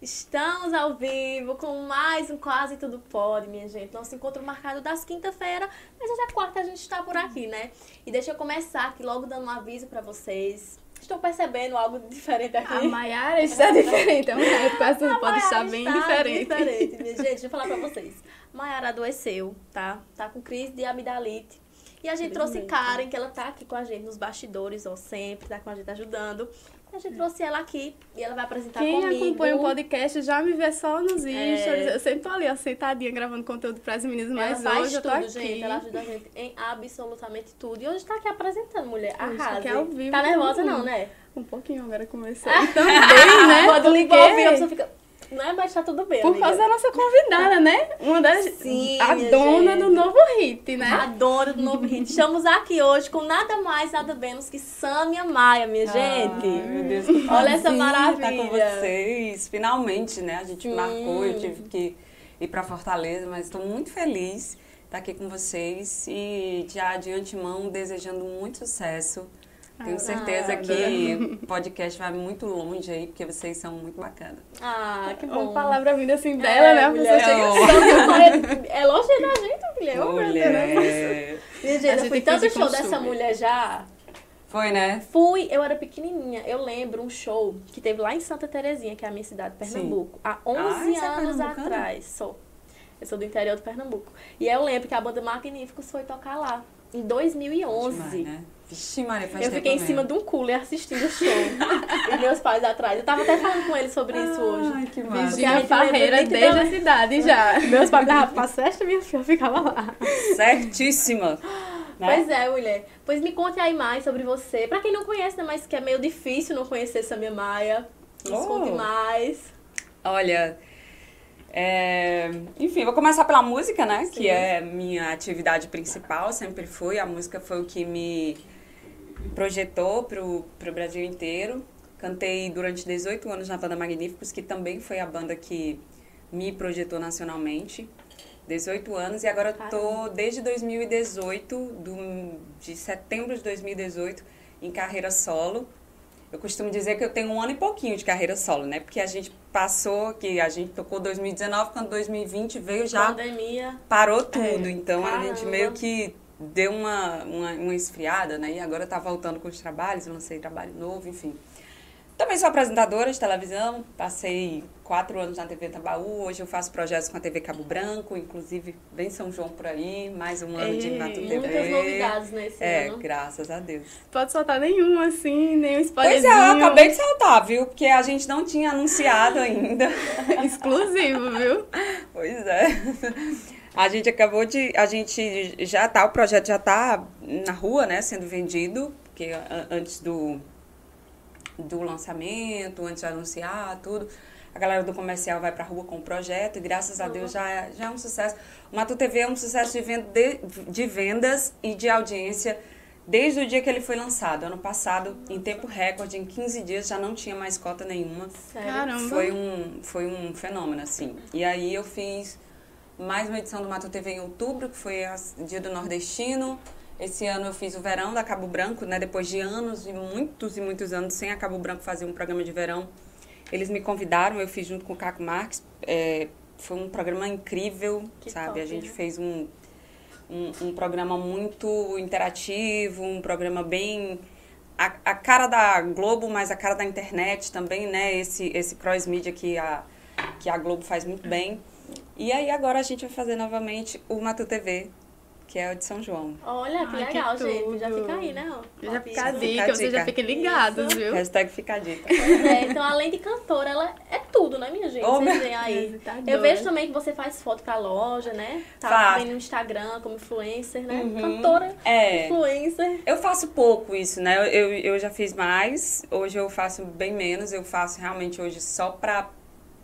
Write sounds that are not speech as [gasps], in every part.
Estamos ao vivo com mais um Quase Tudo Pode, minha gente. Nosso encontro marcado das quinta-feira, mas hoje é quarta a gente está por aqui, né? E deixa eu começar aqui logo dando um aviso para vocês. Estou percebendo algo [laughs] diferente aqui. A Maiara está diferente, a [laughs] Maiara Quase Tudo Pode estar bem está diferente. diferente, minha gente. Deixa eu falar para [laughs] vocês. Maiara adoeceu, tá? Tá com crise de amidalite. E a gente trouxe Karen, que ela tá aqui com a gente nos bastidores, ó, sempre, tá com a gente ajudando. A gente trouxe ela aqui e ela vai apresentar Quem comigo. acompanha o podcast já me vê só nos É. stories. Eu sempre tô ali, ó, sentadinha, gravando conteúdo para as meninas, Ela mas faz hoje eu tô tudo, aqui. gente. Ela ajuda a gente em absolutamente tudo. E hoje tá aqui apresentando, mulher. É ao vivo Tá nervosa não, né? Um pouquinho agora começou. [laughs] E também, né? Quando ligou a pessoa fica... Não é, mas tá tudo bem, Por amiga. causa da nossa convidada, né? Uma das. Sim, a dona gente. do novo hit, né? A dona do novo hit. Estamos aqui hoje com nada mais, nada menos que Samia Maia, minha gente. Ai, meu Deus, que Olha essa maravilha. estar com vocês. Finalmente, né? A gente Sim. marcou, eu tive que ir para Fortaleza, mas estou muito feliz de estar aqui com vocês e já de antemão desejando muito sucesso. Tenho certeza Obrigada. que o podcast vai muito longe aí, porque vocês são muito bacanas. Ah, que bom. Uma palavra vinda assim dela, né? A mulher, chega. É elogio da gente, mulher. Deus. Mulher. Minha gente, eu fui tanto show dessa mulher já. Foi, né? Fui, eu era pequenininha. Eu lembro um show que teve lá em Santa Terezinha, que é a minha cidade, Pernambuco, há 11 Ah, é anos pernambucana? atrás. Sou. Eu sou do interior de Pernambuco. E eu lembro que a banda Magníficos foi tocar lá, em 2011. Demais, né? Vixe, Maria, faz Eu fiquei em mesmo. cima de um cooler assistindo o show. [laughs] e meus pais atrás. Eu tava até falando com eles sobre isso hoje. Ai, que massa. a Virginia gente lembra Farreira desde a cidade já. [laughs] Meus pais davam pra festa, minha filha ficava lá. Certíssima. Né? [gasps] Pois é, mulher. Pois me conte aí mais sobre você. Pra quem não conhece, né, mas que é meio difícil não conhecer Samia Maia. Nos Oh. conte mais. Olha, é, enfim, vou começar pela música, né? Sim. Que é minha atividade principal, sempre foi. A música foi o que me projetou pro, pro Brasil inteiro. Cantei durante 18 anos na banda Magníficos, que também foi a banda que me projetou nacionalmente. 18 anos e agora eu tô desde 2018, do, de setembro de 2018, em carreira solo. Eu costumo dizer que eu tenho um ano e pouquinho de carreira solo, né? Porque a gente passou, que a gente tocou 2019, quando 2020 veio já Pandemia. parou tudo. então a gente Caramba. meio que deu uma, uma, uma esfriada, né? E agora tá voltando com os trabalhos, eu lancei trabalho novo, enfim. Também sou apresentadora de televisão, passei quatro anos na TV Tabaú, hoje eu faço projetos com a TV Cabo Branco, inclusive vem São João por aí, mais um ano de Ei, Mato TV. Muitas novidades nesse É, ano. graças a Deus. Pode soltar nenhum, assim, nenhum Pois spoilerzinho. é, eu acabei de saltar, viu? Porque a gente não tinha anunciado ainda. [laughs] Exclusivo, viu? Pois é. A gente acabou de. A gente já tá, o projeto já tá na rua, né, sendo vendido, porque antes do, do lançamento, antes de anunciar tudo, a galera do comercial vai pra rua com o projeto e graças a Deus já, é- já é um sucesso. O Matu TV é um sucesso de, venda, de, de vendas e de audiência desde o dia que ele foi lançado. Ano passado, em tempo recorde, em 15 dias, já não tinha mais cota nenhuma. Sério. Caramba. Foi um, foi um fenômeno, assim. E aí eu fiz mais uma edição do Mato TV em outubro, que foi a Dia do Nordestino. Esse ano eu fiz o verão da Cabo Branco, né? Depois de anos e muitos e muitos anos sem a Cabo Branco fazer um programa de verão. Eles me convidaram, eu fiz junto com o Caco Marques. É, foi um programa incrível, Que sabe? top, a gente né? fez um, um, um programa muito interativo, um programa bem a, a cara da Globo, mas a cara da internet também, né? Esse, esse cross-mídia que a, que a Globo faz muito bem. E aí agora a gente vai fazer novamente o Matu TV, que é o de São João. Olha, que Ai, que legal, gente. Já fica aí, né? ó. Já fica a dica, Fica a vocês já dica. fiquem ligados, Isso. viu? Hashtag fica a dica. É, então além de cantora, ela é tudo, né, minha gente? Ô, Vocês meu- veem aí. Visitadora. Eu vejo também que você faz foto pra loja, né? Tá também no Instagram como influencer, né? Uhum. Cantora, É. influencer. Eu faço pouco isso, né? Eu, eu, eu já fiz mais, hoje eu faço bem menos. Eu faço realmente hoje só pra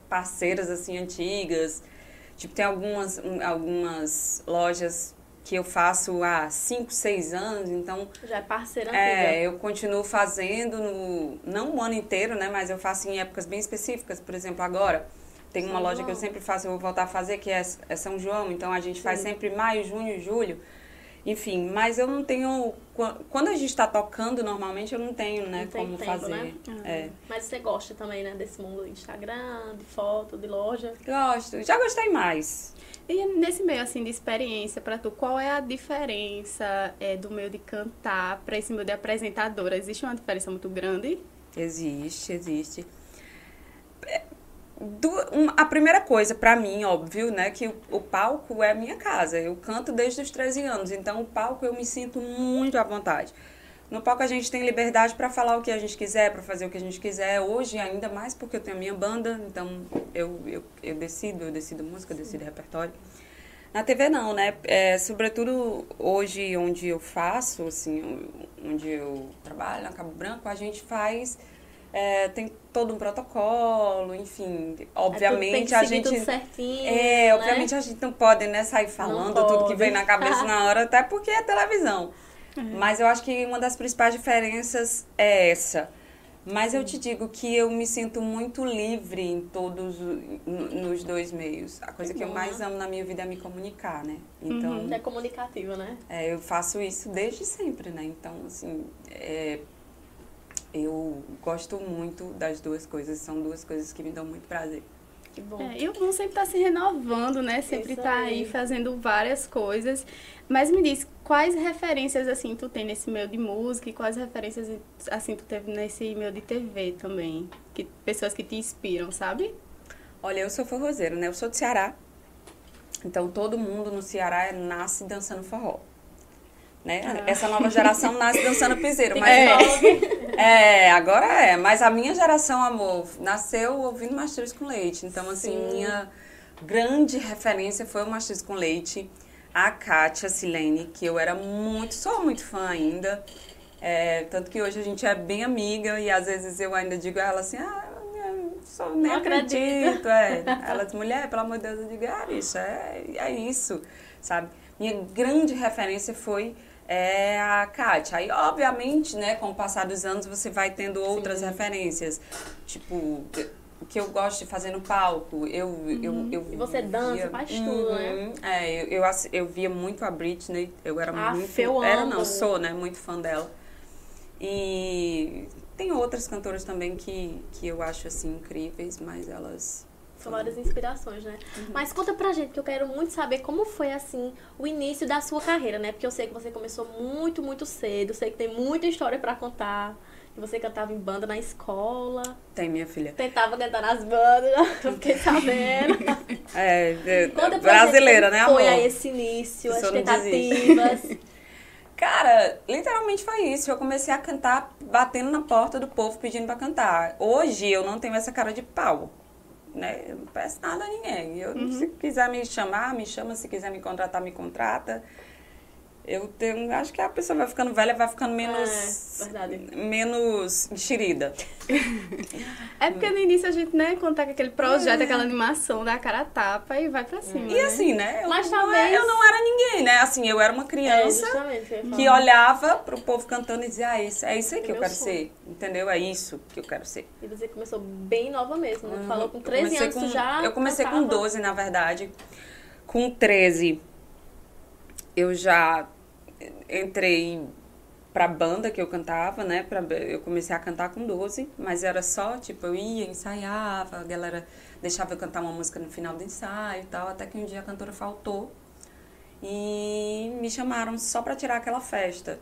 parceiras, assim, antigas. Tipo, tem algumas, um, algumas lojas que eu faço há 5, 6 anos, então Já é parceira antiga. é, eu continuo fazendo, no, não o ano inteiro, né? Mas eu faço em épocas bem específicas. Por exemplo, agora tem uma São loja que eu João. sempre faço, eu vou voltar a fazer, que é, é São João. Então a gente faz Sim. sempre maio, junho, julho. Enfim, mas eu não tenho. qua- Quando a gente tá tocando, normalmente eu não tenho, né, Não como tempo, fazer. né? É. Mas você gosta também, né, desse mundo do Instagram, de foto, de loja. Gosto. Já gostei mais. E nesse meio assim de experiência pra tu, qual é a diferença é, do meio de cantar pra esse meio de apresentadora? Existe uma diferença muito grande? Existe, existe. A primeira coisa, pra mim, óbvio, né, que o, o palco é a minha casa. Eu canto desde os 13 anos, então o palco eu me sinto muito à vontade. No palco a gente tem liberdade pra falar o que a gente quiser, pra fazer o que a gente quiser. Hoje, ainda mais porque eu tenho a minha banda, então eu, eu, eu decido, eu decido música, eu decido repertório. Na TV não, né? É, sobretudo hoje onde eu faço, assim, onde eu trabalho, na Cabo Branco, a gente faz. É, tem todo um protocolo, enfim. Obviamente tem a que gente. tudo certinho, É, né? obviamente a gente não pode, né, sair falando tudo que pode. vem na cabeça [laughs] na hora, até porque é televisão. Mas eu acho que uma das principais diferenças é essa. Mas eu te digo que eu me sinto muito livre em todos nos dois meios. A coisa que eu mais amo na minha vida é me comunicar, né? Então, É comunicativa, né? é, eu faço isso desde sempre, né? Então, assim, é, eu gosto muito das duas coisas. São duas coisas que me dão muito prazer. Que bom. É, e o bom sempre tá se renovando, né? Sempre Isso tá aí. aí fazendo várias coisas. Mas me diz, quais referências, assim, tu tem nesse meio de música e quais referências, assim, tu teve nesse meio de TV também? Que, pessoas que te inspiram, sabe? Olha, eu sou forrozeiro, né? Eu sou do Ceará. Então, todo mundo no Ceará nasce dançando forró. Né? Essa nova geração nasce dançando piseiro. Mas é, agora é. Mas a minha geração, amor, nasceu ouvindo Mastruz com Leite. Então, assim, Sim. minha grande referência foi o Mastruz com Leite. A Kátia Silene, que eu era muito, sou muito fã ainda. É, tanto que hoje a gente é bem amiga e às vezes eu ainda digo a ela assim, ah, só nem Não acredito. acredito. É. Ela diz, mulher, pelo amor de Deus, eu digo, ah, bicha, é, é isso, sabe? Minha grande referência foi é, a Kátia. Aí, obviamente, né, com o passar dos anos, você vai tendo outras referências. Tipo, o que eu gosto de fazer no palco. Eu, eu, eu E você dança, via- faz tudo, né? Uhum. É, eu, eu, eu via muito a Britney. Eu era Aff, muito... eu era, amo. não, sou, né, muito fã dela. E tem outras cantoras também que, que eu acho, assim, incríveis, mas elas... São várias inspirações, né? Mas conta pra gente, que eu quero muito saber como foi, assim, o início da sua carreira, né? Porque eu sei que você começou muito, muito cedo. Sei que tem muita história pra contar. Que você cantava em banda na escola. Tem, minha filha. Tentava cantar nas bandas, [laughs] fiquei sabendo. [laughs] É, é, Conta pra brasileira, gente né, como amor? foi aí esse início, as tentativas. [laughs] Cara, literalmente foi isso. Eu comecei a cantar batendo na porta do povo pedindo pra cantar. Hoje eu não tenho essa cara de pau. Né? Eu não peço nada a ninguém. Eu, Uhum. Se quiser me chamar, me chama. Se quiser me contratar, me contrata. Eu tenho, acho que a pessoa vai ficando velha, vai ficando menos. É, verdade. Menos enxerida. É porque no início a gente, né, contar com aquele projeto, aquela animação da cara a tapa e vai pra cima. E né? assim, né? Eu, Mas não, talvez- eu não era ninguém, né? Assim, eu era uma É, criança. falar. que olhava pro povo cantando e dizia, ah, isso, é isso aí que É eu quero sonho. ser, entendeu? É isso que eu quero ser. E você começou bem nova mesmo, né? Tu falou com Eu 13 comecei anos, com- já Eu comecei com cantava. 12, na verdade. Com 13, eu já entrei pra banda que eu cantava, né? Pra, eu comecei a cantar com 12, mas era só, tipo, eu ia, ensaiava, a galera deixava eu cantar uma música no final do ensaio e tal, até que um dia a cantora faltou e me chamaram só pra tirar aquela festa.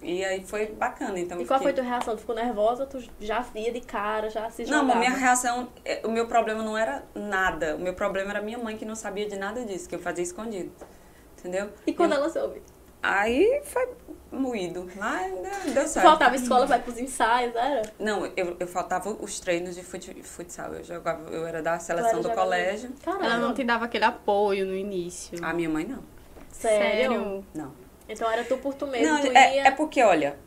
E aí foi bacana, então E qual foi fiquei- tua reação? Tu ficou nervosa? Tu já via de cara, já se Não, jogava? a minha reação, é, o meu problema não era nada. O meu problema era minha mãe que não sabia de nada disso, que eu fazia escondido. Entendeu? E quando Eu- ela soube? Aí foi moído. Mas deu, certo. faltava escola, vai pros ensaios, era? Não, eu, eu faltava os treinos de fut, futsal. Eu jogava, eu era da seleção era do colégio. Caramba. Ela não te dava aquele apoio no início. A minha mãe não. Sério? Não. Então era tu por tu mesmo, Não, tu é, ia... é porque, olha,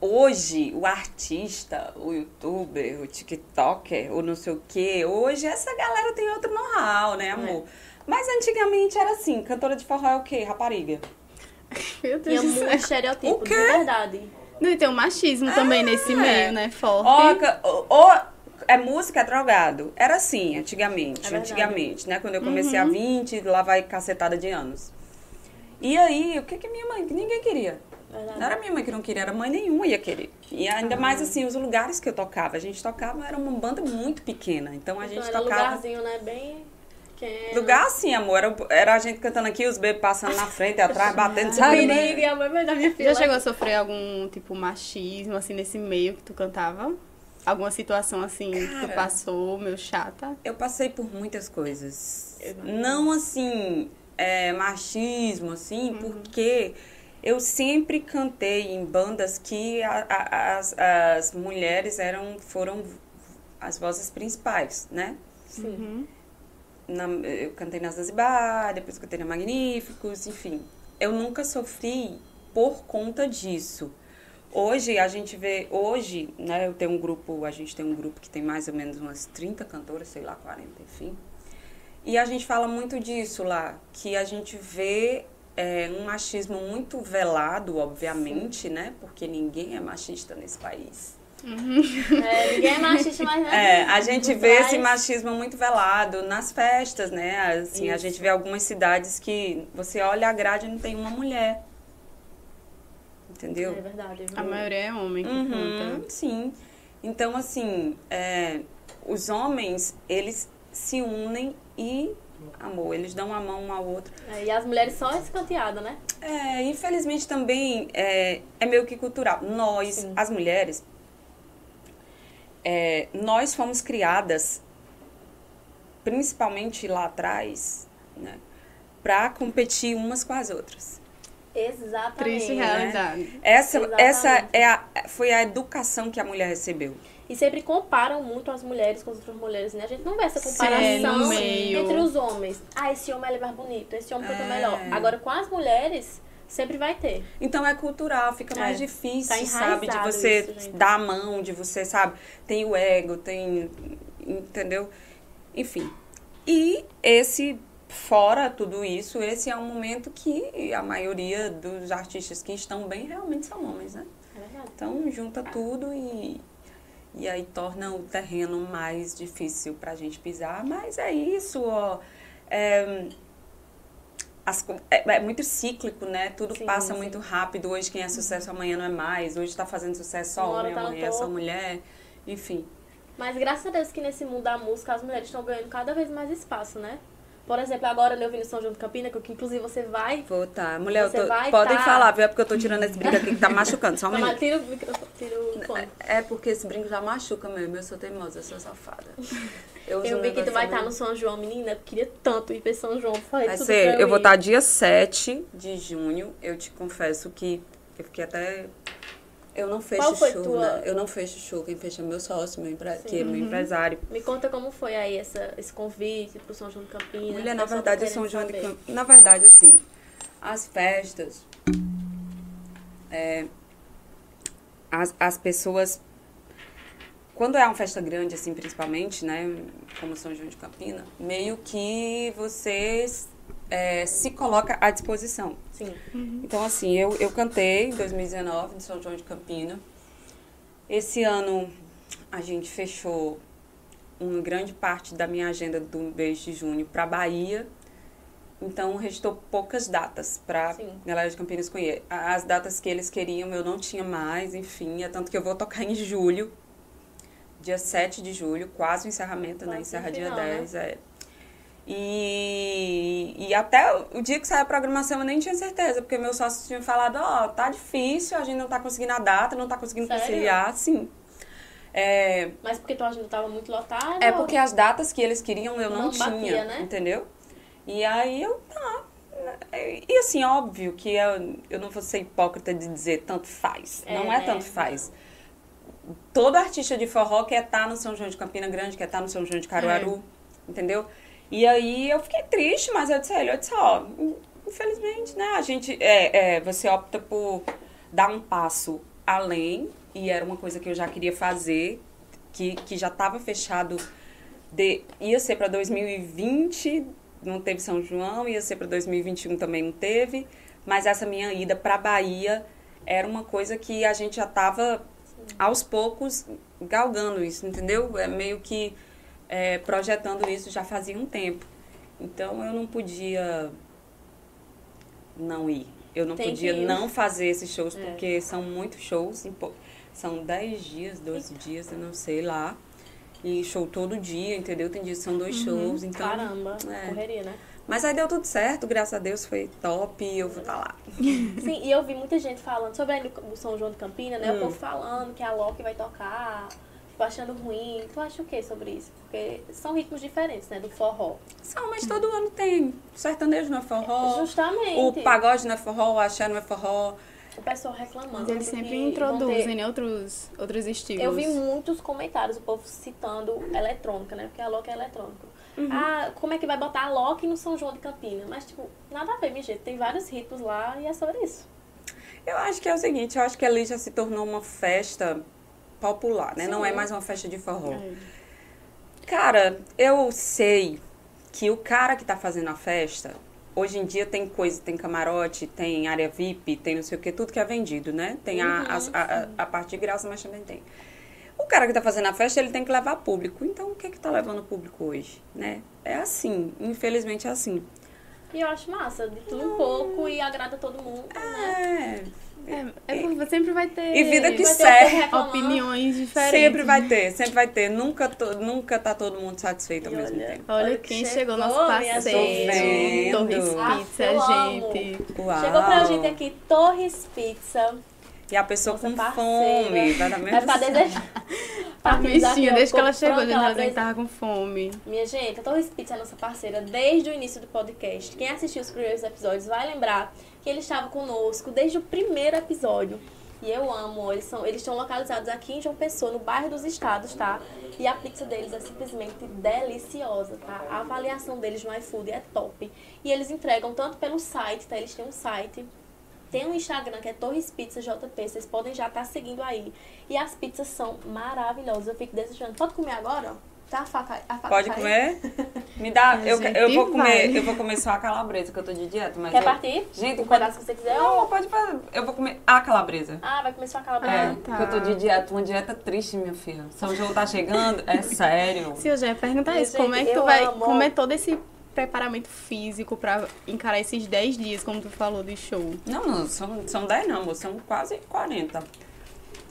hoje o artista, o youtuber, o tiktoker, o não sei o quê, hoje essa galera tem outro know-how, né, amor? Mas antigamente era assim, cantora de forró é o quê? Rapariga. [laughs] Meu Tinha Deus do muito céu. estereotipo, O de verdade. Não, e tem um machismo também nesse é. meio, né? Forte. Ou, ou é música, é drogado. Era assim, antigamente. É antigamente, né? Quando eu comecei a 20, lá vai cacetada de anos. E aí, o que que minha mãe, ninguém queria. Verdade. Não era minha mãe que não queria, era mãe nenhuma ia querer. E ainda mais assim, os lugares que eu tocava. A gente tocava, era uma banda muito pequena. Então a Então gente era tocava. lugarzinho, né? Bem pequeno. Lugar assim, amor. Era, era a gente cantando aqui, os bebês passando na frente, atrás, [laughs] batendo, sabe? perigo, e a mãe da minha filha. Já chegou a sofrer algum, tipo, machismo, assim, nesse meio que tu cantava? Alguma situação, assim, que tu Cara. passou, meio chata? Eu passei por muitas coisas. Eu Não assim, é, machismo, assim, porque eu sempre cantei em bandas que a- a- as, as mulheres eram, foram as vozes principais, né? Sim. Na- eu cantei na Zanzibar, depois cantei na Magníficos, enfim. Eu nunca sofri por conta disso. Hoje a gente vê, hoje, né, eu tenho um grupo, a gente tem um grupo que tem mais ou menos umas 30 cantoras, sei lá, 40, enfim. E a gente fala muito disso lá, que a gente vê é, um machismo muito velado, obviamente, né? Porque ninguém é machista nesse país. É, ninguém é machista, mas né? É, a gente vê trás. esse machismo muito velado nas festas, né? Assim, a Isso. gente vê algumas cidades que você olha a grade e não tem uma mulher. Entendeu? É verdade. A maioria é homem que Uhum, canta. sim. Então, assim, é, os homens, eles se unem e, amor, eles dão a mão um ao outro. É, e as mulheres só escanteadas, né? É, infelizmente também é, é meio que cultural. Nós, Sim. as mulheres, é, nós fomos criadas, principalmente lá atrás, né, para competir umas com as outras. Exatamente. Triste realidade. Essa, Exatamente. essa é a, foi a educação que a mulher recebeu. E sempre comparam muito as mulheres com as outras mulheres, né? A gente não vê essa Sim, comparação meio. entre os homens. Ah, esse homem é mais bonito, esse homem canta É. melhor. Agora, com as mulheres, sempre vai ter. Então é cultural, fica É, mais difícil, tá sabe? De você isso, dar a mão, de você, sabe? Tem o ego, tem. Entendeu? Enfim. E esse, fora tudo isso, esse é um momento que a maioria dos artistas que estão bem realmente são homens, né? É. Então junta tudo e. E aí torna o terreno mais difícil pra gente pisar. Mas é isso, ó. É, as é, é muito cíclico, né? Tudo Sim, passa sim. muito rápido. Hoje quem é sucesso amanhã não é mais. Hoje tá fazendo sucesso só homem, tá amanhã é só mulher. Enfim. Mas graças a Deus que nesse mundo da música as mulheres estão ganhando cada vez mais espaço, né? Por exemplo, agora eu vim no São João de Campina, que inclusive você vai. Vou tá. Mulher, tô- podem tá- falar, viu? É porque eu tô tirando esse brinco aqui que tá machucando. Só um [laughs] minuto. tira o microfone, tira o fone. É porque esse brinco já machuca mesmo. Eu sou teimosa, eu sou safada. [laughs] Eu, Eu vi que tu vai estar também. no São João, menina. Eu queria tanto ir pra São João. Vai tudo ser, eu vou estar dia 7 de junho. Eu te confesso que eu fiquei até. Eu não fecho Qual foi show, tua- né? Eu não fecho show. Quem fecha é meu sócio, meu empre... Sim. que é meu empresário. Me conta como foi aí essa, esse convite pro São João de Campinas. Mulher, na tá verdade, São João de saber. Campinas. Na verdade, assim, as festas. é, as, as pessoas. Quando é uma festa grande, assim, principalmente, né? Como São João de Campina, meio que você é, se coloca à disposição. Sim. Então, assim, eu, eu cantei em 2019 de São João de Campina. Esse ano a gente fechou uma grande parte da minha agenda do mês de junho para Bahia. Então, restou poucas datas para galera de Campinas conhecer. As datas que eles queriam eu não tinha mais, enfim. É tanto que eu vou tocar em julho, dia 7 de julho, quase o encerramento, né? Quase Encerra no dia final, né? 10. É. E, e até o dia que saiu a programação eu nem tinha certeza, porque meu sócio tinha falado, ó, tá difícil, a gente não tá conseguindo a data, não tá conseguindo Sério? conciliar, sim. É, Mas porque tua agenda tava muito lotada? é ou- porque as datas que eles queriam eu não, Não tinha, batia, né? entendeu? E aí eu, tá. E assim, óbvio que eu, eu não vou ser hipócrita de dizer tanto faz. É, não é né? tanto faz. Todo artista de forró quer estar no São João de Campina Grande, quer estar no São João de Caruaru, entendeu? E aí eu fiquei triste, mas eu disse a ele, eu disse, ó, infelizmente, né, a gente, é, é, você opta por dar um passo além, e era uma coisa que eu já queria fazer, que, que já estava fechado, de, ia ser para 2020, não teve São João, ia ser para 2021 também não teve, mas essa minha ida para Bahia era uma coisa que a gente já estava aos poucos galgando isso, entendeu? É meio que é, projetando isso já fazia um tempo. Então eu não podia não ir. Eu não Tem podia não fazer esses shows, É. porque são muitos shows. São 10 dias, 12 dias, eu não sei lá. E show todo dia, entendeu? Tem dias que são dois shows, então... Caramba, é. correria, né? Mas aí deu tudo certo, graças a Deus, foi top e eu vou estar lá. [laughs] Sim, e eu vi muita gente falando sobre do São João de Campina, né? Hum. O povo falando que a Loki vai tocar, tipo, achando ruim. Tu acha o que sobre isso? Porque são ritmos diferentes, né? Do forró. São, mas todo ano tem. O sertanejo não é forró. Justamente. O pagode não é forró, o axé não é forró. O pessoal reclamando. Mas eles sempre introduzem ter- né, outros, outros estilos. Eu vi muitos comentários, o povo citando eletrônica, né? Porque a Loki é eletrônico. Uhum. Ah, como é que vai botar a Loki no São João de Campina? Mas, tipo, nada a ver, minha gente. Tem vários ritmos lá e é sobre isso. Eu acho que é o seguinte, eu acho que ali já se tornou uma festa popular, né? Não Sim. é mais uma festa de forró. É. Cara, eu sei que o cara que tá fazendo a festa, hoje em dia tem coisa, tem camarote, tem área VIP, tem não sei o que, tudo que é vendido, né? Tem a, Uhum, a, a, a parte de graça, mas também tem. O cara que tá fazendo a festa, ele tem que levar público. Então, o que que tá levando público hoje, né? É assim, infelizmente é assim. E eu acho massa, de tudo um pouco e agrada todo mundo, né? É, É, é porque sempre vai ter E vida que serve. opiniões diferentes. Sempre vai ter, sempre vai ter. Nunca, to- nunca tá todo mundo satisfeito ao E mesmo olha, tempo. Olha Olha quem que chegou, nosso chegou, minha parceiro. gente. Torres Ah, Pizza, amo. gente. Uau. Chegou pra gente aqui Torres Pizza. E a pessoa Nossa com parceira. fome, vai dar Vai mesmo. ficar desejando. A bichinha, desde que ela chegou, Pronto, gente, ela ela já pres- tava com fome. Minha gente, a Torres Pizza é nossa parceira desde o início do podcast. Quem assistiu os primeiros episódios vai lembrar que eles estavam conosco desde o primeiro episódio. E eu amo, eles, são, eles estão localizados aqui em João Pessoa, no bairro dos Estados, tá? E a pizza deles é simplesmente deliciosa, tá? A avaliação deles no iFood é top. E eles entregam tanto pelo site, tá? Eles têm um site, tem um Instagram que é Torres Pizza JP, vocês podem já estar seguindo aí. E as pizzas são maravilhosas, eu fico desejando. Pode comer agora? Tá a faca, a faca Pode caiu? comer? [laughs] Me dá. A Eu, gente eu vou vai. comer. Eu vou comer só a calabresa, que eu tô de dieta. Mas Quer eu- partir? Gente, um pedaço que você quiser? Não, Ou... pode fazer. Eu vou comer a calabresa. Ah, vai comer sua É, calabresa. tá. porque eu tô de dieta, uma dieta triste, minha filha. São João tá chegando, é sério. [laughs] Se eu já ia perguntar isso, como é gente, que tu vai amo. comer todo esse preparamento físico pra encarar esses 10 dias, como tu falou, de show? Não, não, são, são 10 não, amor, são quase 40.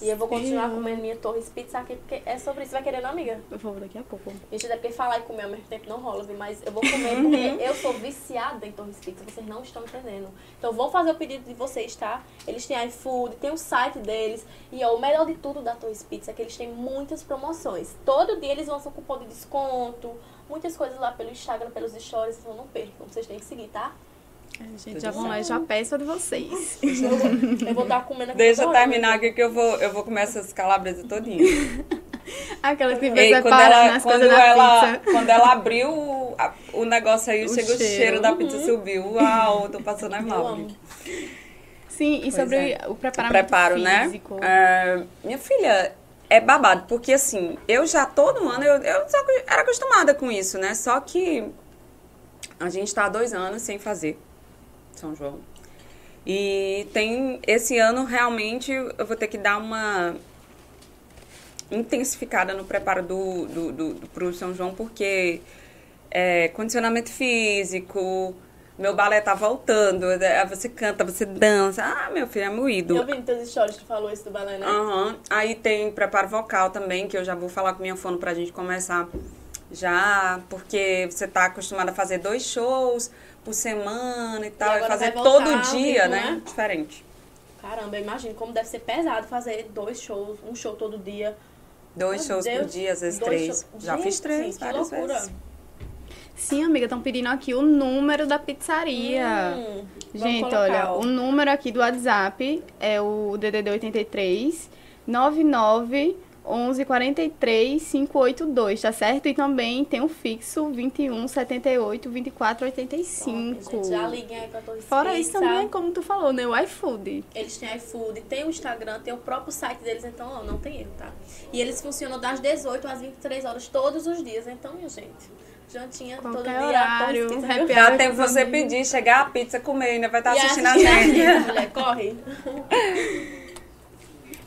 E eu vou continuar Sim. comendo minha Torres Pizza aqui, porque é sobre isso. Vai querer, não, amiga? Eu vou daqui a pouco. Gente, é porque falar e comer ao mesmo tempo não rola, viu? Mas eu vou comer porque eu sou viciada em Torres Pizza. Vocês não estão entendendo. Então, vou fazer o pedido de vocês, tá? Eles têm iFood, tem o site deles. E ó, o melhor de tudo da Torres Pizza é que eles têm muitas promoções. Todo dia eles lançam cupom de desconto. Muitas coisas lá pelo Instagram, pelos stories. Então, não percam. Vocês têm que seguir, tá? É, gente, Tudo já vão lá e já peço a de vocês. [laughs] Eu vou estar comendo aqui. Deixa eu terminar aqui que eu vou, eu vou comer essas calabresas todinhas. [laughs] Aquelas que vai quando ela, quando, ela, pizza. [laughs] quando ela abriu o, a- o negócio aí, O chegou o cheiro. cheiro da pizza, subiu. Uau, tô passando mal. Sim, e Pois sobre é. o O preparamento preparo, né? físico. É, minha filha, é babado, porque assim, eu já todo ano, eu, eu só era acostumada com isso, né? Só que a gente tá há dois anos sem fazer São João. E tem, esse ano realmente eu vou ter que dar uma intensificada no preparo do, do, do, do pro São João, porque é, condicionamento físico, meu balé tá voltando, é, você canta, você dança. Ah, meu filho, é moído. Eu vi teus stories que falou isso do balé, né? Aham. Aí tem preparo vocal também, que eu já vou falar com minha fono pra gente começar já, porque você tá acostumada a fazer dois shows por semana e tal, e, agora fazer todo dia, ritmo, né? né? Diferente. Caramba, eu imagino como deve ser pesado fazer dois shows, um show todo dia. Dois Meu shows por Deus, dia, às vezes três. shows- Já fiz Gente, três, que várias loucura. vezes. Sim, amiga, estão pedindo aqui o número da pizzaria. Hum, Gente, olha, o número aqui do WhatsApp é o DDD 83 99 11 43 582, tá certo? E também tem o fixo 21 78 24 85. Top, gente, já liguem aí pra Torres Fora isso também, como tu falou, né? O iFood. Eles têm iFood, tem o Instagram, tem o próprio site deles, então ó, não tem erro, tá? E eles funcionam das 18 às 23 horas todos os dias, então, minha gente. Jantinha todo Qualquer dia. horário. Dá tempo os você pedir, chegar a pizza, comer, ainda vai estar E assistindo a gente. mulher, corre. [laughs]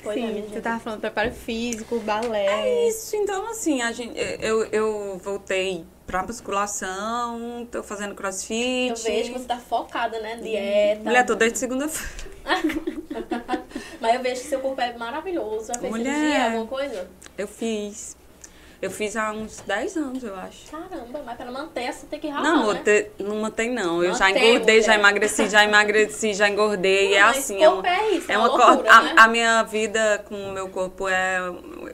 Pois é, Sim, gente. você tava falando preparo físico, balé. É isso, então assim, a gente, eu, eu voltei pra musculação, tô fazendo crossfit. Eu vejo que você tá focada, né? Dieta. Mulher, tô desde segunda-feira. [laughs] Mas eu vejo que seu corpo é maravilhoso. Já fez Mulher. cirurgia, alguma coisa? Eu fiz. Eu fiz há uns 10 anos, eu acho. Caramba, mas pra manter, você tem que ralar, Não, né? te- não mantém não. Eu já engordei, já emagreci, já emagreci, já engordei. Não, é assim, é uma, é isso, é é uma loucura, a, né? a minha vida com o meu corpo é.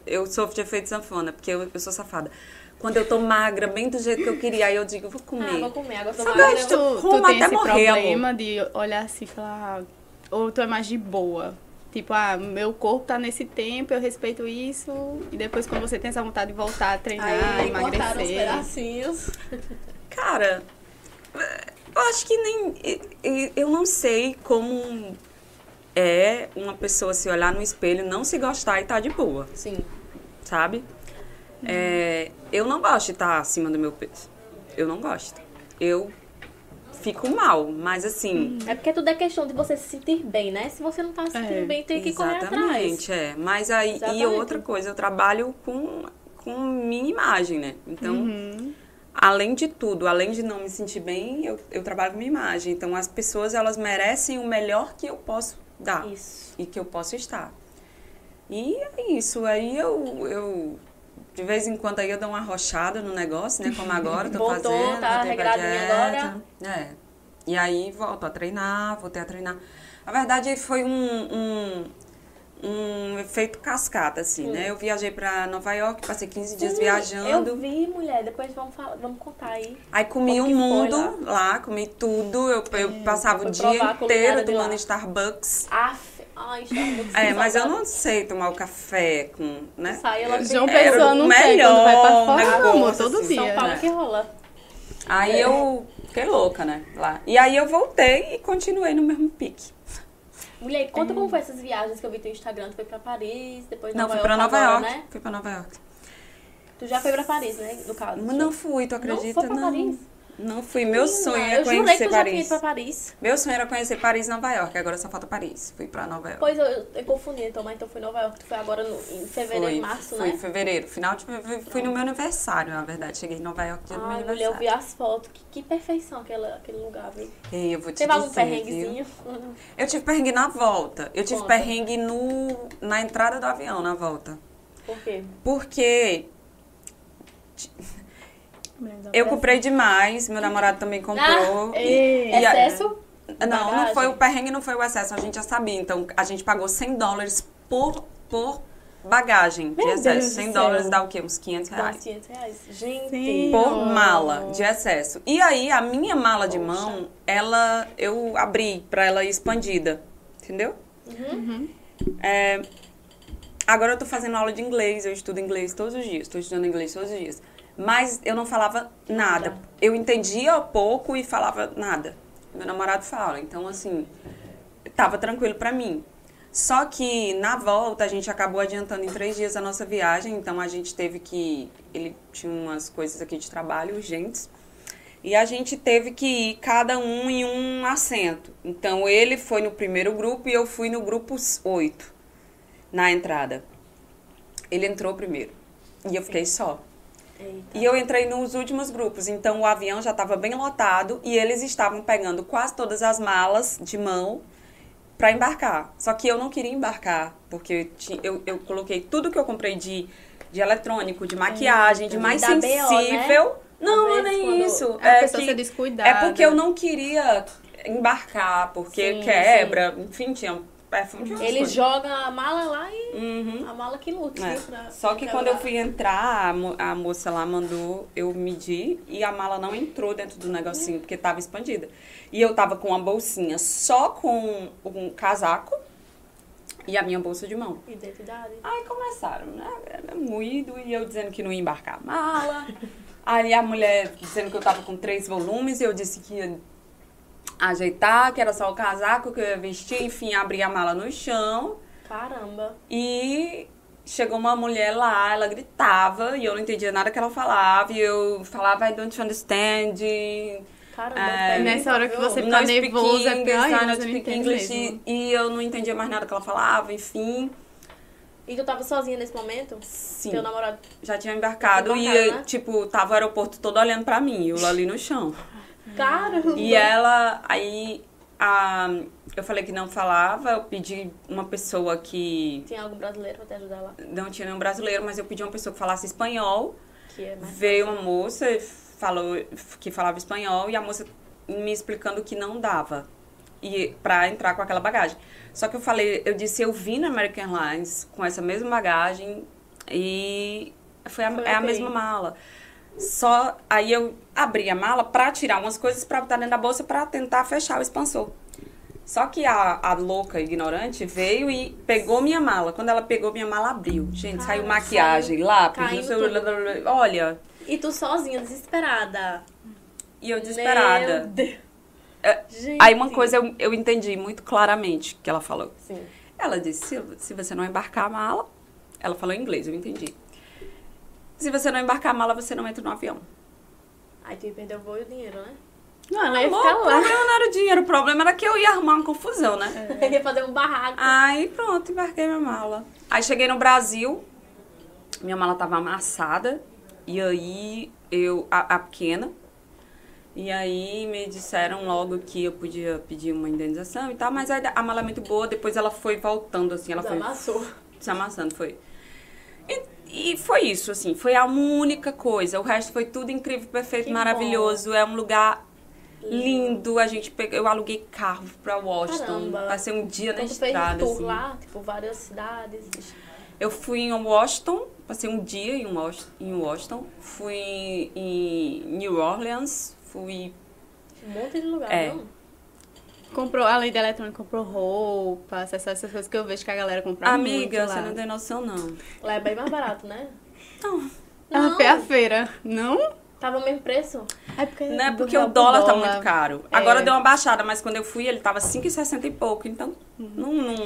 Eu sofro de efeito sanfona, porque eu, eu sou safada. Quando eu tô magra, bem do jeito que eu queria, aí eu digo, vou Ah, comer. vou comer. Agora tô Sabe, magra, Tu, tu tem até esse morrer, problema de olhar assim e falar, ah, ou tu é mais de boa. Tipo, ah, meu corpo tá nesse tempo, eu respeito isso. E depois quando você tem essa vontade de voltar a treinar, Aí emagrecer. pedacinhos. Cara, eu acho que nem. Eu não sei como é uma pessoa se olhar no espelho, não se gostar e tá de boa, Sim. sabe? É, eu não gosto de estar acima do meu peso. Eu não gosto. Eu fico mal, mas assim. É porque tudo é questão de você se sentir bem, né? Se você não tá se sentindo É, bem, tem que correr atrás. Exatamente, é. Mas aí, e Exatamente. outra coisa, eu trabalho com, com minha imagem, né? Então, Uhum. além de tudo, além de não me sentir bem, eu, eu trabalho com minha imagem. Então, as pessoas, elas merecem o melhor que eu posso dar Isso. e que eu posso estar. E é isso. Aí eu, eu de vez em quando aí eu dou uma arrochada no negócio, né? Como agora, tô Voltou, fazendo. tá regradinha dieta. É. E aí volto a treinar, voltei a treinar. Na verdade, foi um, um, um efeito cascata, assim, né? Eu viajei pra Nova York, passei 15 dias Sim, viajando. Eu vi, mulher. Depois vamos, falar, vamos contar aí. Aí comi o foi mundo lá? comi tudo. Eu, eu passava foi o dia a inteiro lá. tomando Starbucks. Aff. Ai, Starbucks. É, mas eu não sei tomar o café com, né? Sai ela João Era Pessoa o não tem quando vai pra melhor fora, não, amor, negócio, todo assim. São dia. Paulo né? que rola. Aí eu fiquei louca, né? Lá. E aí eu voltei e continuei no mesmo pique. Mulher, conta como foi essas viagens que eu vi no Instagram. Tu foi pra Paris, depois Não, Nova fui York pra Nova agora, York. né? Fui pra Nova York. Tu já foi pra Paris, né? No caso. Mas não fui, tu acredita? Não foi pra não. Paris? Não fui. Meu Menina, sonho que conhecer Paris. Paris. Meu sonho era conhecer Paris e Nova York. Agora só falta Paris. Fui pra Nova York. Pois eu, eu, confundi, então, mas então foi Nova York. Tu foi agora no, em fevereiro, Fui, março, fui né? em fevereiro. Final de fevereiro. Fui no meu aniversário, na verdade. Cheguei em Nova York dia do meu Ai, mulher, eu vi aniversário. as fotos. Que, que perfeição aquele, aquele lugar, viu? Ei, eu vou te Teve algum viu? perrenguezinho? Eu tive perrengue na volta. Eu tive Conta. perrengue no, na entrada do avião, na volta. Por quê? Porque eu comprei demais, meu namorado também comprou. Ah, e- e a- Excesso? Não, não bagagem? foi o perrengue, não foi o excesso, a gente já sabia. Então, a gente pagou 100 dólares por, por bagagem de Meu excesso. Deus do 100 céu. dólares dá o quê? Uns 500 Dá reais. uns 500 reais. Gente. Sim. Por Oh. mala de excesso. E aí, a minha mala de Poxa. mão, ela eu abri pra ela ir expandida. Entendeu? Uhum. É, agora eu tô fazendo aula de inglês, eu estudo inglês todos os dias, tô estudando inglês todos os dias. Mas eu não falava nada. Nada. Eu entendia pouco e falava nada. Meu namorado fala, então assim, tava tranquilo pra mim. Só que na volta a gente acabou adiantando em três dias a nossa viagem, então a gente teve que. Ele tinha umas coisas aqui de trabalho urgentes. E a gente teve que ir cada um em um assento. Então ele foi no primeiro grupo e eu fui no grupo 8, na entrada. Ele entrou primeiro. E eu fiquei só. Eita. E eu entrei nos últimos grupos, então o avião já estava bem lotado e eles estavam pegando quase todas as malas de mão para embarcar. Só que eu não queria embarcar, porque eu, eu, eu coloquei tudo que eu comprei de, de eletrônico, de maquiagem, de mais Dá BO, né? sensível. Não, não é nem isso. É, que- é porque eu não queria embarcar, porque Sim, quebra, enfim, tinha perfume de Ele coisas. joga a mala lá e Uhum. a mala que lute, É. Pra Só que quando eu fui entrar, a, a moça lá mandou eu medir e a mala não entrou dentro do negocinho, porque tava expandida. E eu tava com uma bolsinha só com um casaco e a minha bolsa de mão. Identidade. Aí começaram, né? Era moído e eu dizendo que não ia embarcar a mala. Aí a mulher dizendo que eu tava com três volumes e eu disse que ia ajeitar, que era só o casaco que eu ia vestir, enfim, abri a mala no chão. Caramba. E chegou uma mulher lá, ela gritava e eu não entendia nada que ela falava. E eu falava, I don't understand. Caramba. É, nessa hora que você fica speak nervoso, é pior não speak English. E, e eu não entendia mais nada que ela falava, enfim. E tu tava sozinha nesse momento? Sim. Teu namorado. Já tinha embarcado, tinha e, embarcado, né? tipo, tava o aeroporto todo olhando pra mim, eu ali no chão. Caramba! E ela, aí, a, eu falei que não falava, eu pedi uma pessoa que Tinha algum brasileiro pra te ajudar lá? não tinha nenhum brasileiro, mas eu pedi uma pessoa que falasse espanhol. Que é mais Veio uma moça, falou que falava espanhol, e a moça me explicando que não dava e para entrar com aquela bagagem. Só que eu falei, eu disse, eu vim na American Airlines com essa mesma bagagem e foi a, Foi é a mesma mala. Só aí eu abri a mala para tirar umas coisas para botar dentro da bolsa para tentar fechar o expansor. Só que a, a louca ignorante veio e pegou minha mala. Quando ela pegou minha mala, abriu. Gente, Cara, saiu maquiagem, lápis, caindo sei, tudo. olha. E tu sozinha, desesperada. E eu desesperada. Meu Deus. É. Aí uma coisa eu, eu entendi muito claramente que ela falou. Sim. Ela disse, se, se você não embarcar a mala... Ela falou em inglês, eu entendi. Se você não embarcar a mala, você não entra no avião. Aí tu ia perder o voo e o dinheiro, né? Não, ela ia Amor, ficar o lá. problema não era o dinheiro, o problema era que eu ia arrumar uma confusão, né? Ia fazer um barraco. Aí pronto, embarquei minha mala. Aí cheguei no Brasil, minha mala tava amassada, e aí eu, a, a pequena, e aí me disseram logo que eu podia pedir uma indenização e tal, mas aí a mala é muito boa, depois ela foi voltando, assim, ela foi Desamassou. se amassando, foi. E, foi isso, assim, foi a única coisa. O resto foi tudo incrível, perfeito, Que maravilhoso. É um lugar lindo. A gente pegou, eu aluguei carro pra Washington. Caramba. Passei um dia na Então fez um estrada, tour assim. lá, tipo, várias cidades. Eu fui em Washington, passei um dia em Washington, em Washington. Fui em New Orleans, fui Um monte de lugar, É. não? Comprou, além da eletrônica, comprou roupa, essas, essas coisas que eu vejo que a galera compra Amiga, muito você lá. não tem noção, não. Lá é bem mais barato, né? Não. Ela Não. foi à feira. Não? Tava o mesmo preço? É porque, Não é porque o pro dólar tá muito caro. É. Agora deu uma baixada, mas quando eu fui ele tava 5,60 e pouco. Então, não, não-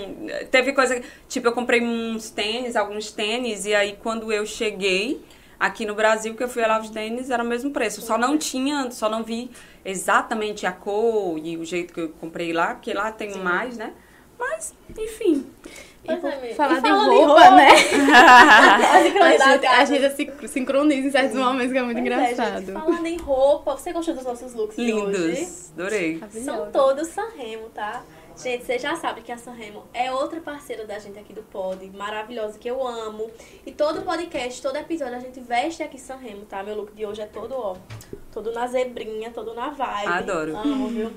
Teve coisa. Tipo, eu comprei uns tênis, alguns tênis, e aí quando eu cheguei aqui no Brasil, que eu fui olhar os tênis, era o mesmo preço. Só não tinha, só não vi exatamente a cor e o jeito que eu comprei lá, porque lá tem mais, né? Mas, enfim. Pois é. Falar E de falando roupa, né? [laughs] a gente, a gente se sincroniza em certos momentos que é muito Pois é, engraçado. gente, falando em roupa, você gostou dos nossos looks de hoje? Lindos. Adorei. São todos Sanremo, tá? Gente, vocês já sabem que a Sanremo é outra parceira da gente aqui do Pod, maravilhosa, que eu amo. E todo podcast, todo episódio, a gente veste aqui Sanremo, tá? Meu look de hoje é todo, ó, todo na zebrinha, todo na vibe. Adoro. Amo, viu?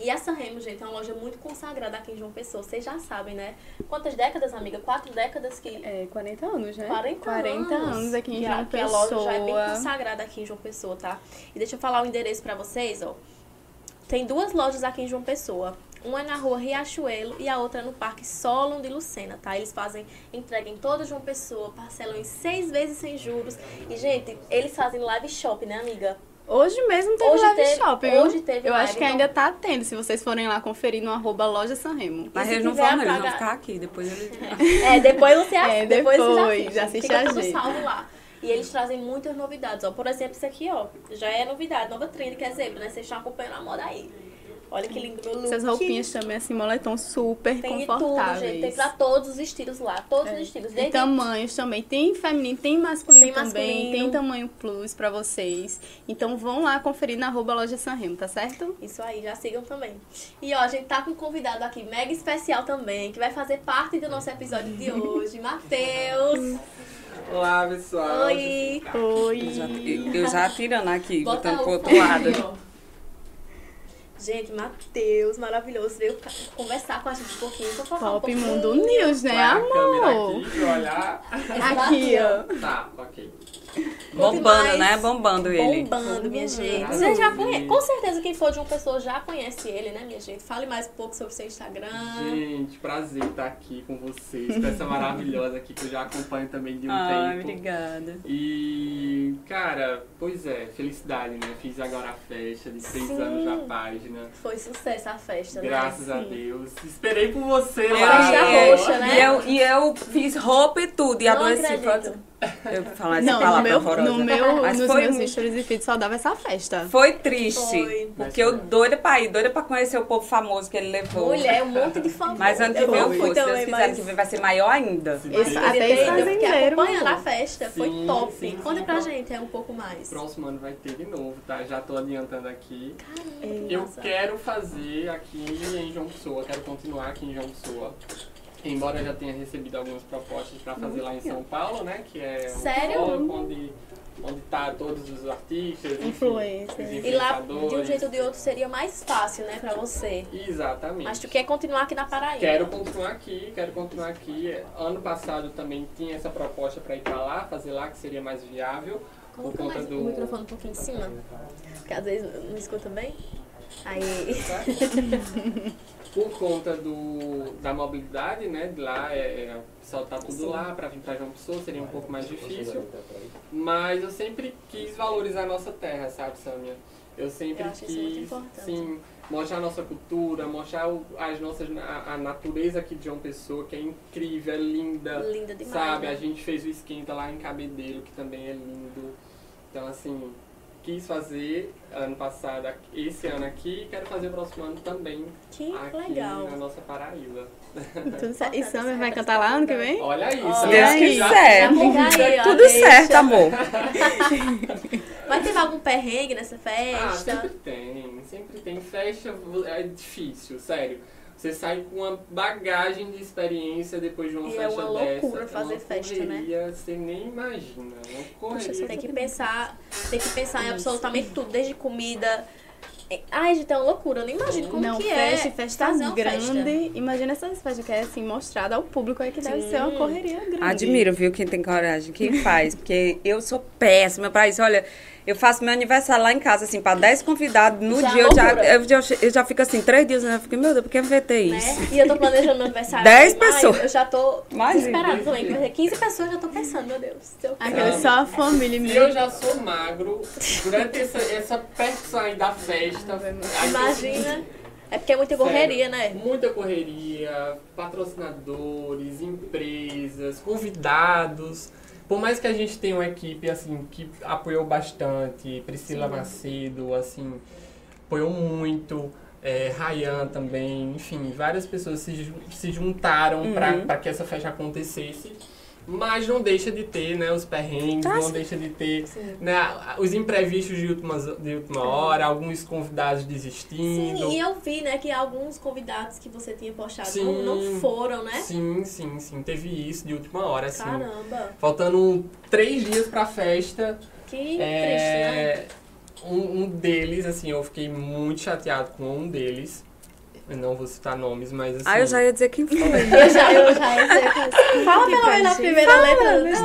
E a Sanremo, gente, é uma loja muito consagrada aqui em João Pessoa. Vocês já sabem, né? Quantas décadas, amiga? Quatro décadas que... É, 40 anos, né? 40, 40 anos aqui em que a, João que a loja já é bem Pessoa. consagrada aqui em João Pessoa, tá? E deixa eu falar o endereço pra vocês, ó. Tem duas lojas aqui em João Pessoa. Uma é na rua Riachuelo e a outra é no Parque Solon de Lucena, tá? Eles fazem entrega em toda João Pessoa, parcelam em seis vezes sem juros. E, gente, eles fazem live shop, né, amiga? Hoje mesmo teve Hoje live teve- shop, viu? hoje teve Eu live, acho que então- ainda tá tendo, se vocês forem lá conferir no arroba loja Sanremo. Mas eles não vão, não, eles vão ficar aqui. Depois eles. [laughs] É, depois você assiste. É, depois, depois, já assiste. já assiste a gente. salvo lá. E eles trazem muitas novidades, ó. Por exemplo, isso aqui, ó. Já é novidade, nova trend que é zebra, né? Vocês estão acompanhando a moda aí. Olha que lindo meu look. Essas roupinhas também, assim, moletom super Tem de tudo, confortáveis. gente. Tem pra todos os estilos lá. Todos os estilos. Desde tamanhos também. Tem feminino, tem masculino Tem também. masculino. Tem tamanho plus pra vocês. Então vão lá conferir na arroba loja Sanremo, tá certo? Isso aí, já sigam também. E ó, a gente tá com um convidado aqui mega especial também, que vai fazer parte do nosso episódio de hoje, [laughs] Matheus. Olá, pessoal. Oi. Oi. Eu já, eu, eu já atirando aqui, Bota botando pro outro lado. Gente, Matheus, maravilhoso. Veio conversar com a gente um pouquinho. Vou falar um Pop pouquinho. Mundo News, né, Vai amor? aqui pra eu olhar. Aqui, ó. Tá, ok. Bombando, mais. né? Bombando ele. Bombando, minha gente. Você já conhece, com certeza quem for de uma pessoa já conhece ele, né, minha gente? Fale mais um pouco sobre o seu Instagram. Gente, prazer estar aqui com vocês, com essa maravilhosa aqui que eu já acompanho também de um Ai, tempo. obrigada. E, cara, pois é, felicidade, né? Fiz agora a festa de seis Sim. anos na página. Foi sucesso a festa, Graças né? a Deus. Esperei por você Festa lá. roxa, né? E eu, e eu fiz roupa e tudo, e Não adoeci. acredito. Foi- [laughs] Eu falar essa Não, no palavra meu, horrorosa. no meu, Mas nos foi meus muito- stories e feeds só dava essa festa. Foi triste. Foi. Porque eu doida pra ir, doida pra conhecer o povo famoso que ele levou. Mulher, um monte de [laughs] famoso. Mas ano que eu vem eu fui, fui se Deus quiser, ano que vem vai ser maior ainda. Se Esse- até esse eu fiquei acompanhando a festa, foi Sim, top. sim, Conta sim. pra gente, é um pouco mais. Próximo ano vai ter de novo, tá? Já tô adiantando aqui. Caramba, Eu quero fazer aqui em João Pessoa, quero continuar aqui em João Pessoa. Embora eu já tenha recebido algumas propostas para fazer lá em São Paulo, né? Que é um Sério? onde, onde tá todos os artistas, enfim, Influencer. os E lá, de um jeito ou de outro, seria mais fácil, né, pra você. Exatamente. Mas tu quer continuar aqui na Paraíba. Quero continuar aqui, quero continuar aqui. Ano passado também tinha essa proposta para ir para lá, fazer lá, que seria mais viável. Por Coloca conta mais do. o microfone um pouquinho em cima, porque às vezes não escuta bem. Aí, [laughs] Por conta do, da mobilidade, né? De lá, é, é, pessoal tá tudo lá, para vir para João Pessoa seria um pouco mais difícil. Mas eu sempre quis valorizar a nossa terra, sabe, Samia? Eu sempre Eu acho isso muito quis, sim, mostrar a nossa cultura, mostrar o- as nossas, a, a natureza aqui de João Pessoa, que é incrível, é linda. linda demais. Sabe, né? a gente fez o esquenta lá em Cabedelo, que também é lindo. Então, assim, quis fazer ano passado, esse ano aqui, e quero fazer o próximo ano também Que aqui legal. na nossa Paraíba. Tudo certo. E Summer vai cantar lá ano que vem? Olha aí, Se Samia, Deus aí. quiser. Já Tudo deixa. certo, amor. Mas teve algum perrengue nessa Ah, festa? sempre tem, sempre tem. Festa é difícil, sério. Você sai com uma bagagem de experiência depois de uma E é festa uma dessa. loucura fazer é uma festa, né? correria, Você nem imagina. é Uma correria. Poxa, você tem que pensar, tem que pensar em absolutamente tudo, desde comida. Ai, gente, é uma loucura. Eu nem imagino como não, que festa, é festa fazer uma grande. festa. Imagina essas festas que é assim, mostrada ao público aí que deve Sim. ser uma correria grande. Admiro, viu, quem tem coragem, quem faz. Porque eu sou péssima pra isso. Olha, eu faço meu aniversário lá em casa, assim, pra 10 convidados. No Já é dia eu já, eu, já, eu já fico assim, três dias, né? Eu fico, meu Deus, por que eu inventei Né? isso? E eu tô planejando meu aniversário. [laughs] Dez em maio, pessoas. Eu já tô Imagina. desesperada também. porque 15 pessoas eu já tô pensando, meu Deus. Eu Aquele só a família mesmo. eu já sou magro, durante essa, essa percussão aí da festa. aí Imagina. É porque é muita Sério, correria, né? Muita correria, patrocinadores, empresas, convidados. Por mais que a gente tenha uma equipe assim que apoiou bastante, Priscila Macedo, assim, apoiou muito, é, Rayan também, enfim, várias pessoas se, se juntaram Uhum. para que essa festa acontecesse. Mas não deixa de ter, né, os perrengues, Tá não deixa de ter né, os imprevistos de última, de última hora, alguns convidados desistindo. Sim, e eu vi, né, que alguns convidados que você tinha postado Sim. não, não foram, né? Sim, sim, sim. Teve isso de última hora, assim. Caramba, Faltando três dias pra festa. que triste, né? é, um, um deles, assim, eu fiquei muito chateado com um deles. Eu não vou citar nomes, mas assim. Ah, eu já ia dizer quem foi. [laughs] Eu já, eu já ia dizer, Fala pelo menos a primeira letra. Mas-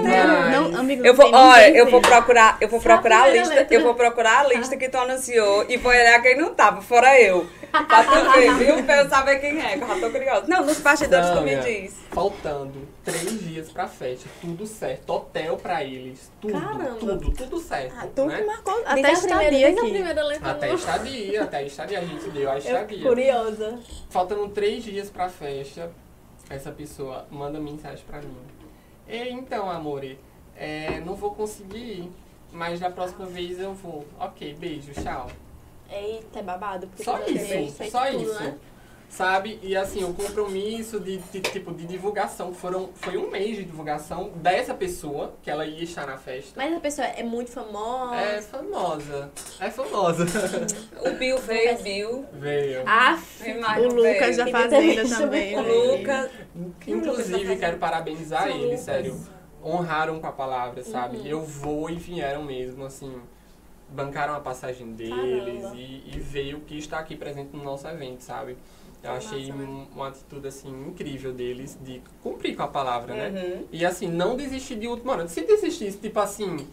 Não, amigo, Eu não vou, olha, quem eu vou procurar, eu vou a procurar a primeira lista, letra. eu vou procurar a lista que tu anunciou e vou olhar quem não tava, fora eu. Pra tu ver, viu? Pra eu saber quem é, que eu já tô curiosa. Não, nos bastidores tu me Não, diz. Faltando três dias pra festa, tudo certo. Hotel pra eles, tudo, Caramba. tudo, tudo certo. Ah, né? que marcou até a primeira, estadia aqui. primeira letra. Até estadia, até estadia, a gente deu a Eu estadia. curiosa. Faltando três dias pra festa, essa pessoa manda mensagem pra mim. E então, amore, é, não vou conseguir ir, mas da próxima vez eu vou. Ok, beijo, tchau. Eita, é babado. Porque Só isso, só tudo, isso. né? Sabe? E assim, o compromisso de, de, tipo de divulgação foram foi um mês de divulgação dessa pessoa que ela ia estar na festa. Mas a pessoa é muito famosa. É famosa. É famosa. O Bill [laughs] veio, o Bill. Veio. O Lucas veio. da Fazenda também. O. Lucas. Inclusive, quero parabenizar eles, Lucas. sério. Honraram com a palavra, sabe? Uhum. Eu vou e vieram mesmo, assim. Bancaram a passagem deles e, e veio que está aqui presente no nosso evento, sabe? Eu achei massa, né? um- uma atitude, assim, incrível deles de cumprir com a palavra, né? Uhum. E assim, não desistir de última hora. Se desistisse, tipo assim,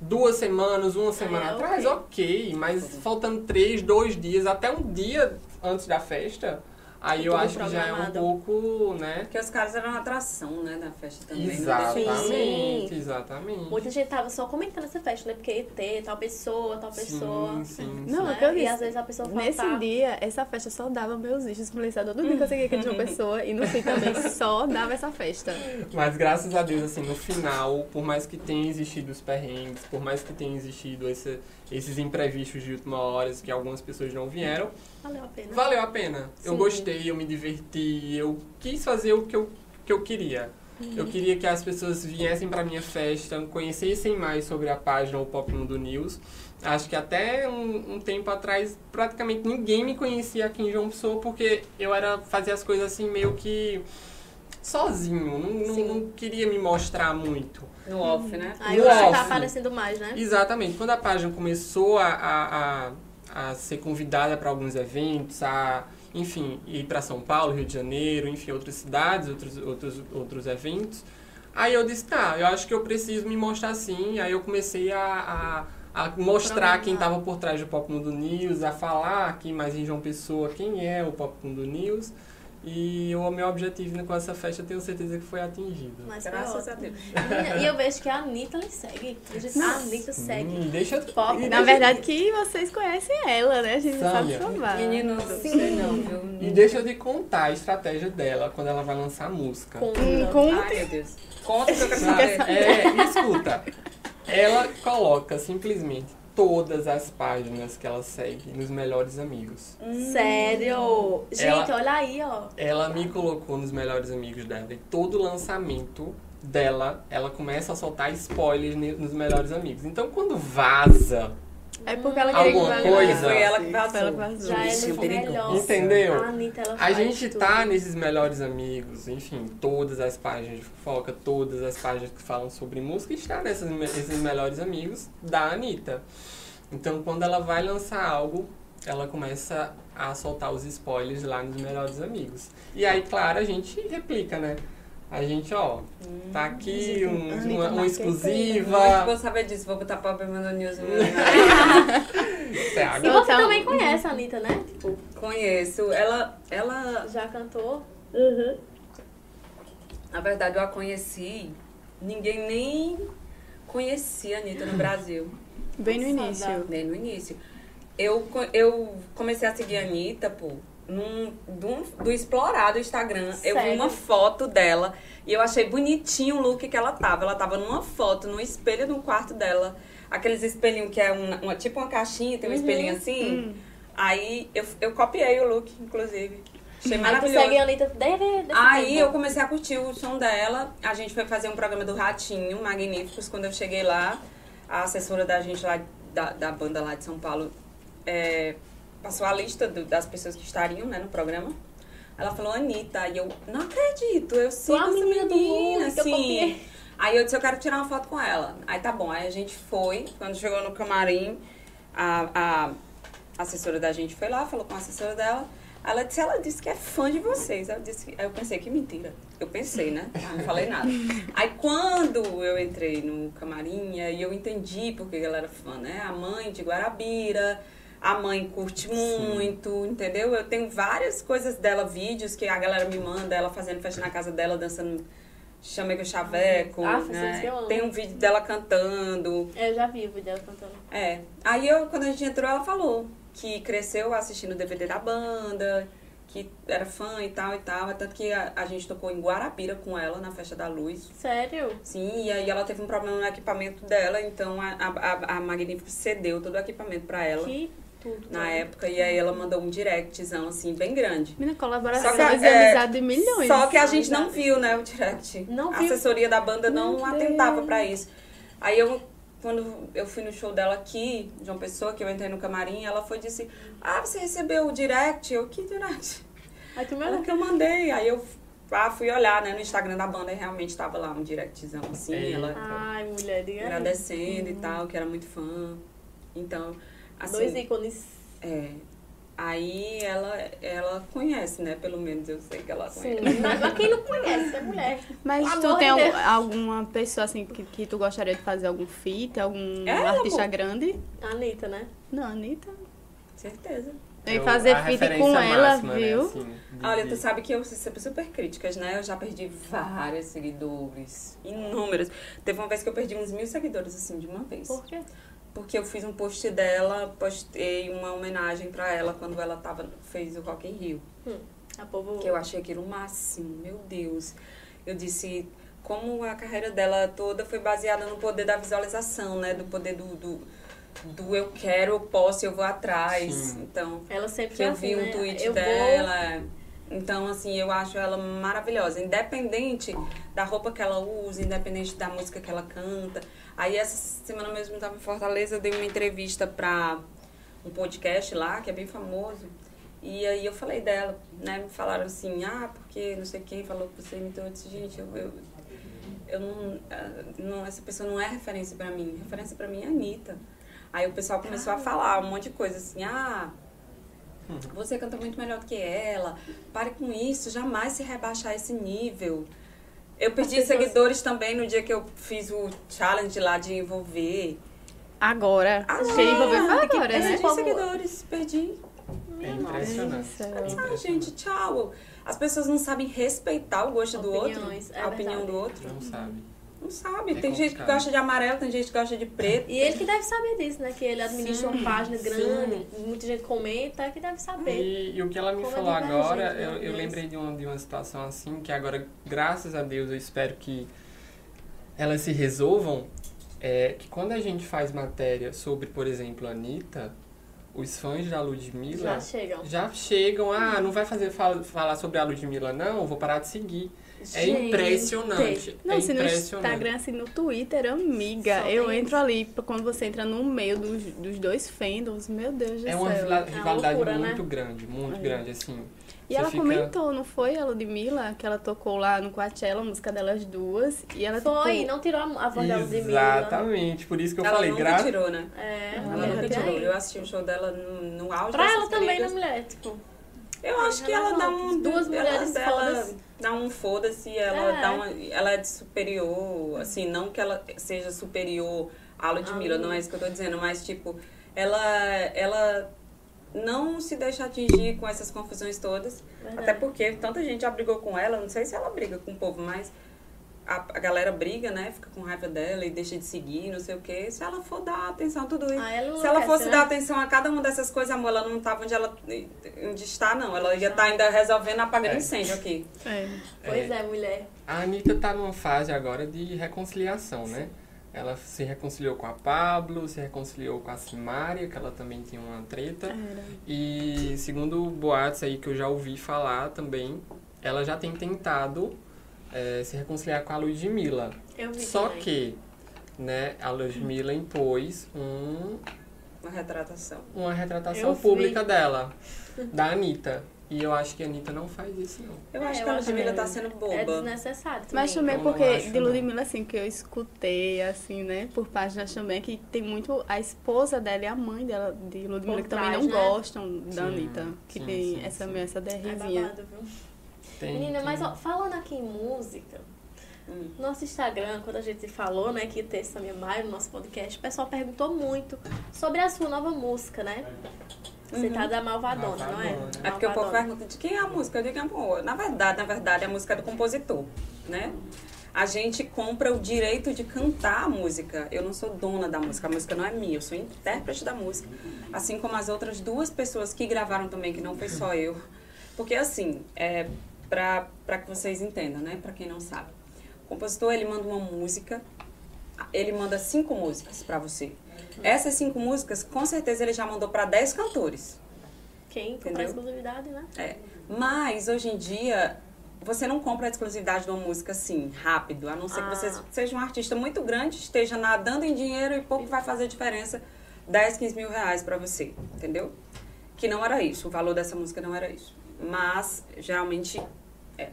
duas semanas, uma semana É, atrás, ok. ok. Mas faltando três, dois dias, até um dia antes da festa, Aí eu Tudo acho que já é um pouco, né? Porque os caras eram uma atração, né, da festa também. né? Exatamente, Sim. exatamente. Muita gente tava só comentando essa festa, né? Porque ET, tal pessoa, tal pessoa. Sim, sim, Não, né? é que eu E disse. às vezes a pessoa fala, Nesse tá, dia, essa festa só dava meus vídeos influenciador. Todo dia que eu segui aquele de uma pessoa e no fim também só dava essa festa. Mas graças a Deus, assim, no final, por mais que tenha existido os perrengues, por mais que tenha existido esse- esses imprevistos de última hora, que algumas pessoas não vieram, valeu a pena. valeu a pena. Eu Sim. gostei, eu me diverti, eu quis fazer o que eu, que eu queria. Eu queria que as pessoas viessem pra minha festa, conhecessem mais sobre a página O Pop Mundo News. Acho que até um, um tempo atrás, praticamente ninguém me conhecia aqui em João Pessoa, porque eu era fazer as coisas assim meio que sozinho, não, não, não queria me mostrar muito. No off, né? Aí No você off. tá aparecendo mais, né? Exatamente. Quando a página começou a, a, a, a ser convidada para alguns eventos, a, enfim, ir para São Paulo, Rio de Janeiro, enfim, outras cidades, outros, outros, outros eventos, aí eu disse, tá, eu acho que eu preciso me mostrar assim. Aí eu comecei a, a, a mostrar quem estava por trás do Pop Mundo News, a falar aqui mais em João Pessoa quem é o Pop Mundo News. E o meu objetivo com essa festa eu tenho certeza que foi atingido. Mas foi Graças a. Deus. E eu vejo que a Anitta lhe segue. Eu disse, a Anitta segue. Hum, deixa Pop. e Na verdade que vocês conhecem ela, né? A gente sabe Sâmia. provar. Menino, não sei não, viu? E deixa eu te contar a estratégia dela quando ela vai lançar a música. Com, Hum, com Ai, meu Deus. Conta o que eu quero saber. É, escuta. Ela coloca simplesmente todas as páginas que ela segue nos melhores amigos. Sério? Gente, Ela- olha aí, ó. Ela me colocou nos melhores amigos dela e todo lançamento dela, ela começa a soltar spoilers nos melhores amigos. Então quando vaza, É porque ela queria Alguma que coisa. Foi ela que Foi ela vazou. vazou. Já é Isso, perigoso. melhor. Entendeu? A Anitta, ela a gente tudo. tá nesses melhores amigos, enfim, todas as páginas de fofoca, todas as páginas que falam sobre música, está nesses, me- esses melhores amigos da Anitta. Então, quando ela vai lançar algo, ela começa a soltar os spoilers lá nos melhores amigos. E aí, claro, a gente replica, né? A gente, ó, tá aqui um, uma, uma exclusiva. Muito bom saber disso. Vou botar Pop Mundo News. Você [laughs] E você Então- também conhece a Anitta, né? Tipo, Conheço. Ela, ela, já cantou. na verdade, eu a conheci. Ninguém nem conhecia a Anitta no Brasil. Bem no início. Bem no início. Eu, eu comecei a seguir a Anitta, pô, num, do, do explorar do Instagram. Eu vi Sério? uma foto dela e eu achei bonitinho o look que ela tava. Ela tava numa foto, no espelho no quarto dela. Aqueles espelhinhos que é uma, uma- tipo uma caixinha, tem um Uhum. espelhinho assim. Aí eu, eu copiei o look, inclusive. Achei Aí maravilhoso. segue a Anitta desde desse Aí tempo. eu comecei a curtir o som dela. A gente foi fazer um programa do Ratinho, Magníficos. Quando eu cheguei lá, a assessora da gente lá, da, da banda lá de São Paulo, é, passou a lista do- das pessoas que estariam né, no programa. Ela falou, Anitta. E eu, não acredito, eu sigo a essa menina menina, assim. Aí eu disse, eu quero tirar uma foto com ela. Aí tá bom, aí a gente foi. Quando chegou no camarim, a, a assessora da gente foi lá, falou com a assessora dela. Ela disse, ela disse que é fã de vocês. Eu disse, aí eu pensei, que mentira. Eu pensei, né? Aí não falei nada. Aí quando eu entrei no camarim, aí eu entendi porque ela era fã, né? A mãe de Guarabira, a mãe curte muito, entendeu? Eu tenho várias coisas dela, vídeos que a galera me manda, ela fazendo festa na casa dela, dançando Chamei com Chaveco, Ah, né? vocês que eu amo. Tem um vídeo dela cantando. Eu já vi o vídeo dela cantando. É. Aí eu, quando a gente entrou, ela falou que cresceu assistindo o DVD da banda, que era fã e tal e tal. Tanto que a, a gente tocou em Guarabira com ela na Festa da Luz. Sério? Sim, e aí ela teve um problema no equipamento dela, então a, a, a- a Magnífico cedeu todo o equipamento pra ela Que tudo. na né? época. E aí ela mandou um directzão, assim, bem grande. Menina, colaboração Só que, é, amizade de milhões. Só que a gente não amizade. viu, né, o direct. Não a viu? assessoria da banda não Meu atentava pra isso. Aí eu, quando eu fui no show dela aqui, João Pessoa, que eu entrei no camarim, ela foi e disse, ah, você recebeu o direct? Eu, que direct? Aí tu me Ela que eu mandei. Aí eu ah, fui olhar, né, no Instagram da banda e realmente tava lá um directzão, assim, Eita. ela Ai, mulher, diga aí. agradecendo e tal, que era muito fã. Então, assim... Dois ícones. É. Aí ela, ela conhece, né? Pelo menos eu sei que ela Sim, conhece. mas pra quem não conhece, é mulher. Mas Pelo tu amor tem de algum- Deus. alguma pessoa assim que, que tu gostaria de fazer algum feat, algum Ela, artista pô. grande? A Anitta, né? Não, Anitta. Certeza. Tem Eu- que fazer feat com ela, máxima, né, viu? assim, de- Olha, de- tu sabe que eu sou sempre super críticas, né? Eu já perdi vários seguidores, inúmeros. Teve uma vez que eu perdi uns mil seguidores, assim, de uma vez. Por quê? Porque eu fiz um post dela, postei uma homenagem pra ela quando ela tava, fez o Rock in Rio. A povo... Que eu achei aquilo o máximo, meu Deus. Eu disse como a carreira dela toda foi baseada no poder da visualização, né? Do poder do, do, do eu quero, eu posso, eu vou atrás. Sim. Então, Ela sempre que eu assim, vi um né? tweet eu Vou... Então, assim, eu acho ela maravilhosa. Independente da roupa que ela usa, independente da música que ela canta. Aí, essa semana mesmo, eu estava em Fortaleza, eu dei uma entrevista para um podcast lá, que é bem famoso. E aí eu falei dela, né? Me falaram assim, ah, porque não sei quem falou que você imitou. Eu disse, gente, eu, eu, eu não, ah, não... Essa pessoa não é referência pra mim. Referência pra mim é a Anitta. Aí o pessoal começou a falar um monte de coisa assim, ah... Você canta muito melhor do que ela. Pare com isso, jamais se rebaixar esse nível. Eu perdi pessoas- seguidores também no dia que eu fiz o challenge lá de envolver. Agora. Agora. Quem envolveu foi agora, Perdi né? povo- seguidores, perdi. É impressionante. Deus do céu. É Ah, impressionante. gente, tchau. As pessoas não sabem respeitar o gosto do outro, Opiniões, é a opinião verdade. do outro. Não sabe. Não sabe. É tem gente que complicado. gosta de amarelo, tem gente que gosta de preto. E ele que deve saber disso, né? Que ele administra Sim, uma página sim. grande, muita gente comenta, é que deve saber. E, e o que ela me Como é falou agora, né, eu, eu lembrei de uma, de uma situação assim, que agora, graças a Deus, eu espero que elas se resolvam. É que quando a gente faz matéria sobre, por exemplo, a Anitta, os fãs da Ludmilla Já chegam. já chegam, ah, não vai fazer fala, falar sobre a Ludmilla, não, vou parar de seguir. É Gente, impressionante. Não, é se no impressionante. Instagram, assim, no Twitter, amiga, Só eu entro ali, quando você entra no meio dos, dos dois fandoms, meu Deus do É uma céu. rivali- rivalidade loucura, né? muito grande, muito É. grande, assim. E Você ela fica- comentou, não foi, a Ludmilla, que ela tocou lá no Coachella, a música delas duas, e ela, Foi, tipo, não tirou a voz da Ludmilla. Exatamente, por isso que eu ela falei, nunca gra... tirou, né? É, Ela Ela nunca tirou. aí. Eu assisti o show dela no, no auge Pra ela também, né, brigas. mulher? Tipo, Eu acho que ela dá um. Duas mulheres ela. Dá um foda-se, ela É. dá uma. Ela é de superior, assim, não que ela seja superior à Ludmilla, não é isso que eu tô dizendo, mas tipo, ela. ela não se deixa atingir com essas confusões todas. verdade. Até porque tanta gente já brigou com ela, não sei se ela briga com o povo, mas a, a galera briga, né? Fica com raiva dela e deixa de seguir, não sei o quê. Se ela for dar atenção a tudo isso. Ah, ela se ela fosse né? dar atenção a cada uma dessas coisas, amor, ela não tava onde ela onde está, não. Ela ia estar ainda resolvendo, apagando É. incêndio aqui. é. Pois é, mulher. A Anitta tá numa fase agora de reconciliação, né? Ela se reconciliou com a Pablo, se reconciliou com a Simária, que ela também tinha uma treta. Era. E segundo boatos aí que eu já ouvi falar também, ela já tem tentado eh, se reconciliar com a Ludmilla. Eu vi Só também. que, né, a Ludmilla impôs um, Uma retratação. uma retratação Eu vi. pública dela, da Anitta. E eu acho que a Anitta não faz isso, não. Eu É, acho eu que a Ludmilla tá sendo boba. É desnecessário também. Mas também porque acho, de. Ludmilla, assim, que eu escutei, assim, né, por páginas também, que tem muito a esposa dela e a mãe dela, de Ludmilla, Por que também trás, não né? gostam da Sim, Anitta. Que sim, tem sim, essa, sim. essa É derrizinha. babado, viu? Tem, Menina, tem- mas ó, falando aqui em música, Hum. nosso Instagram, quando a gente falou, né, que ia ter essa minha maio no nosso podcast, o pessoal perguntou muito sobre a sua nova música, né? Você Uhum. tá da Malvadona, não é? Malvadona. É porque o povo Malvadona. pergunta de quem é a música. Eu digo, amor, na verdade, na verdade, a música é do compositor, né? A gente compra o direito de cantar a música. Eu não sou dona da música, a música não é minha, eu sou intérprete da música. Assim como as outras duas pessoas que gravaram também, que não foi só eu. Porque assim, é, pra, pra que vocês entendam, né? Pra quem não sabe. O compositor, ele manda uma música, ele manda cinco músicas pra você. Essas cinco músicas, com certeza, ele já mandou pra dez cantores. Quem compra exclusividade, né? É. Mas hoje em dia você não compra a exclusividade de uma música assim, rápido, a não ser Ah. que você seja um artista muito grande, esteja nadando em dinheiro e pouco vai fazer diferença 10, 15 mil reais pra você, entendeu? Que não era isso, o valor dessa música não era isso. Mas geralmente é.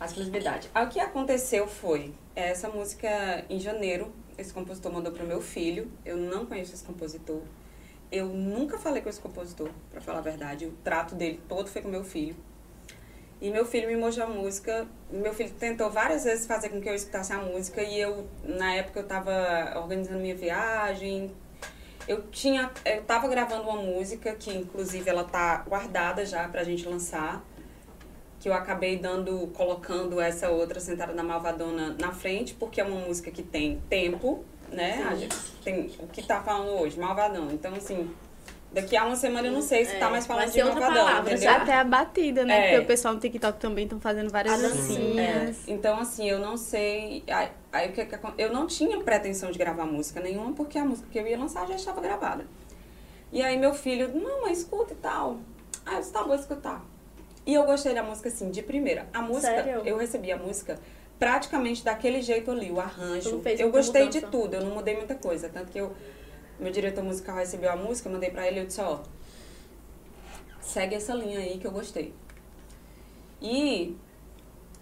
A exclusividade. Aí, O que aconteceu foi, essa música em janeiro, esse compositor mandou pro meu filho, eu não conheço esse compositor. Eu nunca falei com esse compositor, pra falar a verdade. O trato dele todo foi com meu filho. E meu filho me mostrou a música. Meu filho tentou várias vezes fazer com que eu escutasse a música. E eu, na época, eu tava organizando minha viagem. Eu tinha, eu tava gravando uma música que inclusive ela tá guardada já pra gente lançar, que eu acabei dando, colocando essa outra sentada na Malvadona na frente, porque é uma música que tem tempo, né? A gente tem o que tá falando hoje, Malvadão. Então assim, daqui a uma semana eu não sei se É, tá mais falando de outra Malvadão, palavra, entendeu? Até a batida, né? É. Porque o pessoal no TikTok também estão fazendo várias A dancinha. É, dancinhas. então, assim, eu não sei. Aí, aí acon- eu não tinha pretensão de gravar música nenhuma, porque a música que eu ia lançar já estava gravada. E aí meu filho, mamãe, escuta e tal. Ah, eu disse, tá, vou escutar. E eu gostei da música, assim, de primeira. A música, Sério? eu recebi a música praticamente daquele jeito ali, o arranjo. não fez Eu gostei de mudança? tudo, eu não mudei muita coisa. Tanto que eu, meu diretor musical recebeu a música, mandei pra ele e eu disse, ó, segue essa linha aí que eu gostei. E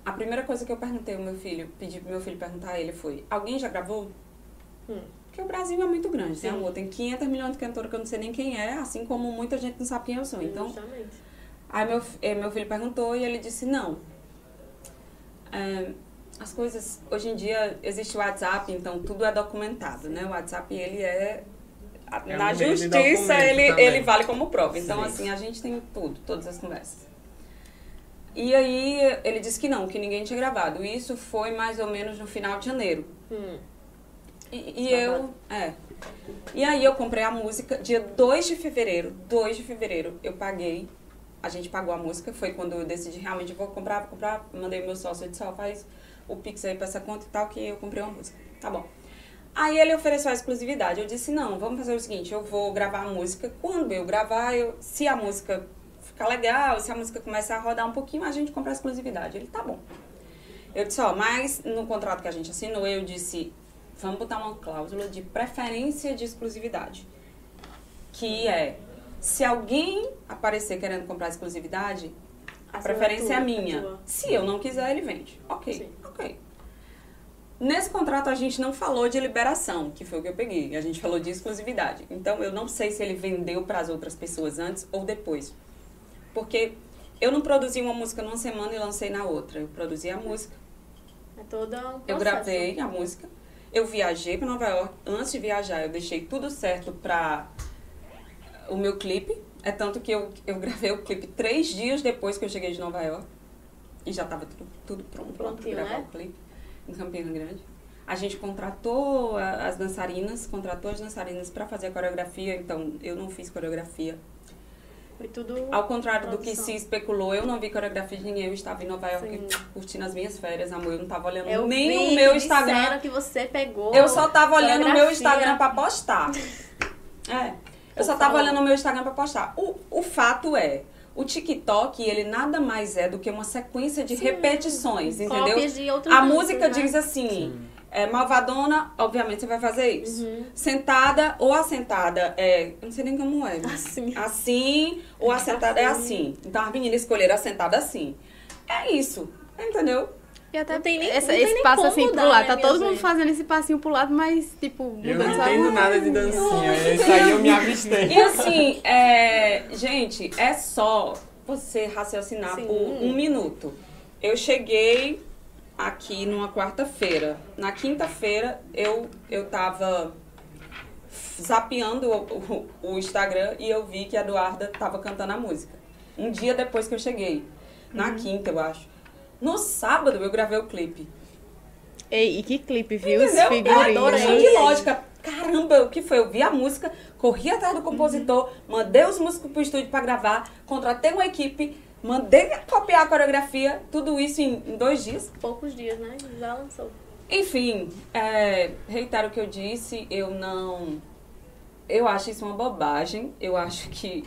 a primeira coisa que eu perguntei ao meu filho, pedi pro meu filho perguntar a ele foi: alguém já gravou? Hum. Porque o Brasil é muito grande, né, Sim. amor? Tem 500 milhões de cantores que eu não sei nem quem é, assim como muita gente não sabe quem eu sou. Então, Justamente. aí meu, eh, meu filho perguntou e ele disse: não. É, as coisas, hoje em dia existe o WhatsApp, então tudo é documentado, né? O WhatsApp, ele é. É na de justiça, ele, também. ele vale como prova. Então, Sim. assim, a gente tem tudo, todas as conversas. E aí ele disse que não, que ninguém tinha gravado. Isso foi mais ou menos no final de janeiro. Hum. E, e eu. É. E aí eu comprei a música dia 2 de fevereiro. 2 de fevereiro eu paguei. A gente pagou a música. Foi quando eu decidi realmente vou comprar, vou comprar. Mandei meu sócio e disse, ó, faz o Pix aí pra essa conta e tal, que eu comprei uma música. Tá bom. Aí ele ofereceu a exclusividade. Eu disse, não, vamos fazer o seguinte, eu vou gravar a música. Quando eu gravar, eu, se a música ficar legal, se a música começar a rodar um pouquinho, a gente compra a exclusividade. Ele, tá bom. Eu disse, ó, mas no contrato que a gente assinou, eu disse, vamos botar uma cláusula de preferência de exclusividade. Que é, se alguém aparecer querendo comprar exclusividade, a preferência é a minha. tua. Se eu não quiser, ele vende. Ok, Sim. ok. Nesse contrato a gente não falou de liberação, que foi o que eu peguei. A gente falou de exclusividade. Então eu não sei se ele vendeu para as outras pessoas antes ou depois. Porque eu não produzi uma música numa semana e lancei na outra. Eu produzi a música, É toda um eu gravei a música, eu viajei para Nova York. Antes de viajar, eu deixei tudo certo para o meu clipe. É tanto que eu, eu gravei o clipe três dias depois que eu cheguei de Nova York. E já estava tudo, tudo pronto para gravar né? o clipe em Campina Grande. A gente contratou a- as dançarinas, contratou as dançarinas para fazer a coreografia. Então, eu não fiz coreografia. Foi tudo. Ao contrário do que Produção. se especulou, eu não vi coreografia de ninguém. Eu estava em Nova York Sim. curtindo as minhas férias, amor. Eu não estava olhando Eu nem vi, o meu Instagram. que você pegou. Eu só tava olhando o meu. Instagram pra postar. [laughs] É. Eu só Por tava favor. olhando o meu Instagram pra postar. O, o fato é, o TikTok, ele nada mais é do que uma sequência de Sim. repetições, entendeu? Cópias de outras A danças, música né? diz assim, é, malvadona, obviamente você vai fazer isso. Uhum. Sentada ou assentada, é, eu não sei nem como é. Assim. Assim, ou assentada é Assim. assim. Então as meninas escolheram assentada assim. É isso, entendeu? E até Não tem nem- essa- não tem esse nem passo como assim pro lado. né, Tá minha todo mundo fazendo esse passinho pro lado, mas, tipo, Eu mudando não entendo nada de dancinha. Isso aí eu me avistei. E assim, é, gente, é só você raciocinar Sim. por um minuto. Eu cheguei aqui numa quarta-feira. Na quinta-feira eu, eu tava zapeando o, o- o Instagram e eu vi que a Eduarda tava cantando a música. Um dia depois que eu cheguei. Na quinta, eu acho. No sábado eu gravei o clipe. Ei, e que clipe, viu? Os Entendeu? figurinos. É questão de lógica. Caramba, o que foi? Eu vi a música, corri atrás do compositor, mandei os músicos pro estúdio pra gravar, contratei uma equipe, mandei copiar a coreografia, tudo isso em, em dois dias. Poucos dias, né? Já lançou. Enfim, é, reitero o que eu disse, eu não. Eu acho isso uma bobagem. Eu acho que.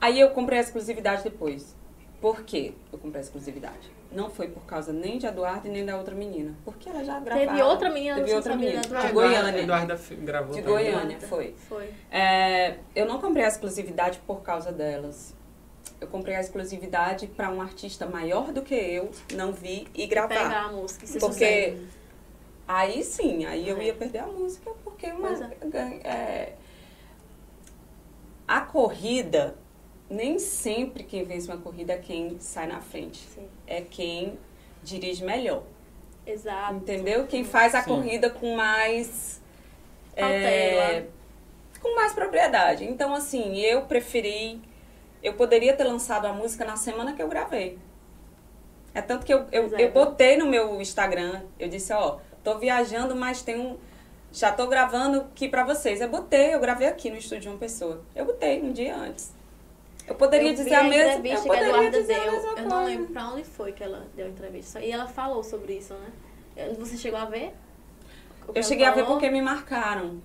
Aí eu comprei a exclusividade depois. Por quê eu comprei a exclusividade? Não foi por causa nem de Eduardo e nem da outra menina. Porque ela já gravava. Teve outra menina, Teve outra sabia menina. De Eduarda. Goiânia. Eduarda f- gravou De também. Goiânia, foi. Foi. É, eu não comprei a exclusividade por causa delas. Eu comprei a exclusividade para um artista maior do que eu não vir e gravar. Pegar a música se Porque sucede. aí sim, aí eu É. ia perder a música, porque uma, é. é, a corrida, nem sempre quem vence uma corrida é quem sai na frente. Sim. É quem dirige melhor. Exato. Entendeu? Quem faz a Sim. corrida com mais. Cautela. É, com mais propriedade. Então, assim, eu preferi. Eu poderia ter lançado a música na semana que eu gravei. É tanto que eu, eu, é. eu botei no meu Instagram, eu disse, ó, tô viajando, mas tem um. Já tô gravando aqui pra vocês. Eu botei, eu gravei aqui no estúdio de uma pessoa. Eu botei um dia antes. Eu poderia eu dizer a mesma Eu entrevista que a Eduarda a deu. mesma Eu não lembro pra onde foi que ela deu a entrevista. E ela falou sobre isso, né? Eu- Você chegou a ver? Eu cheguei a ver falou? porque me marcaram.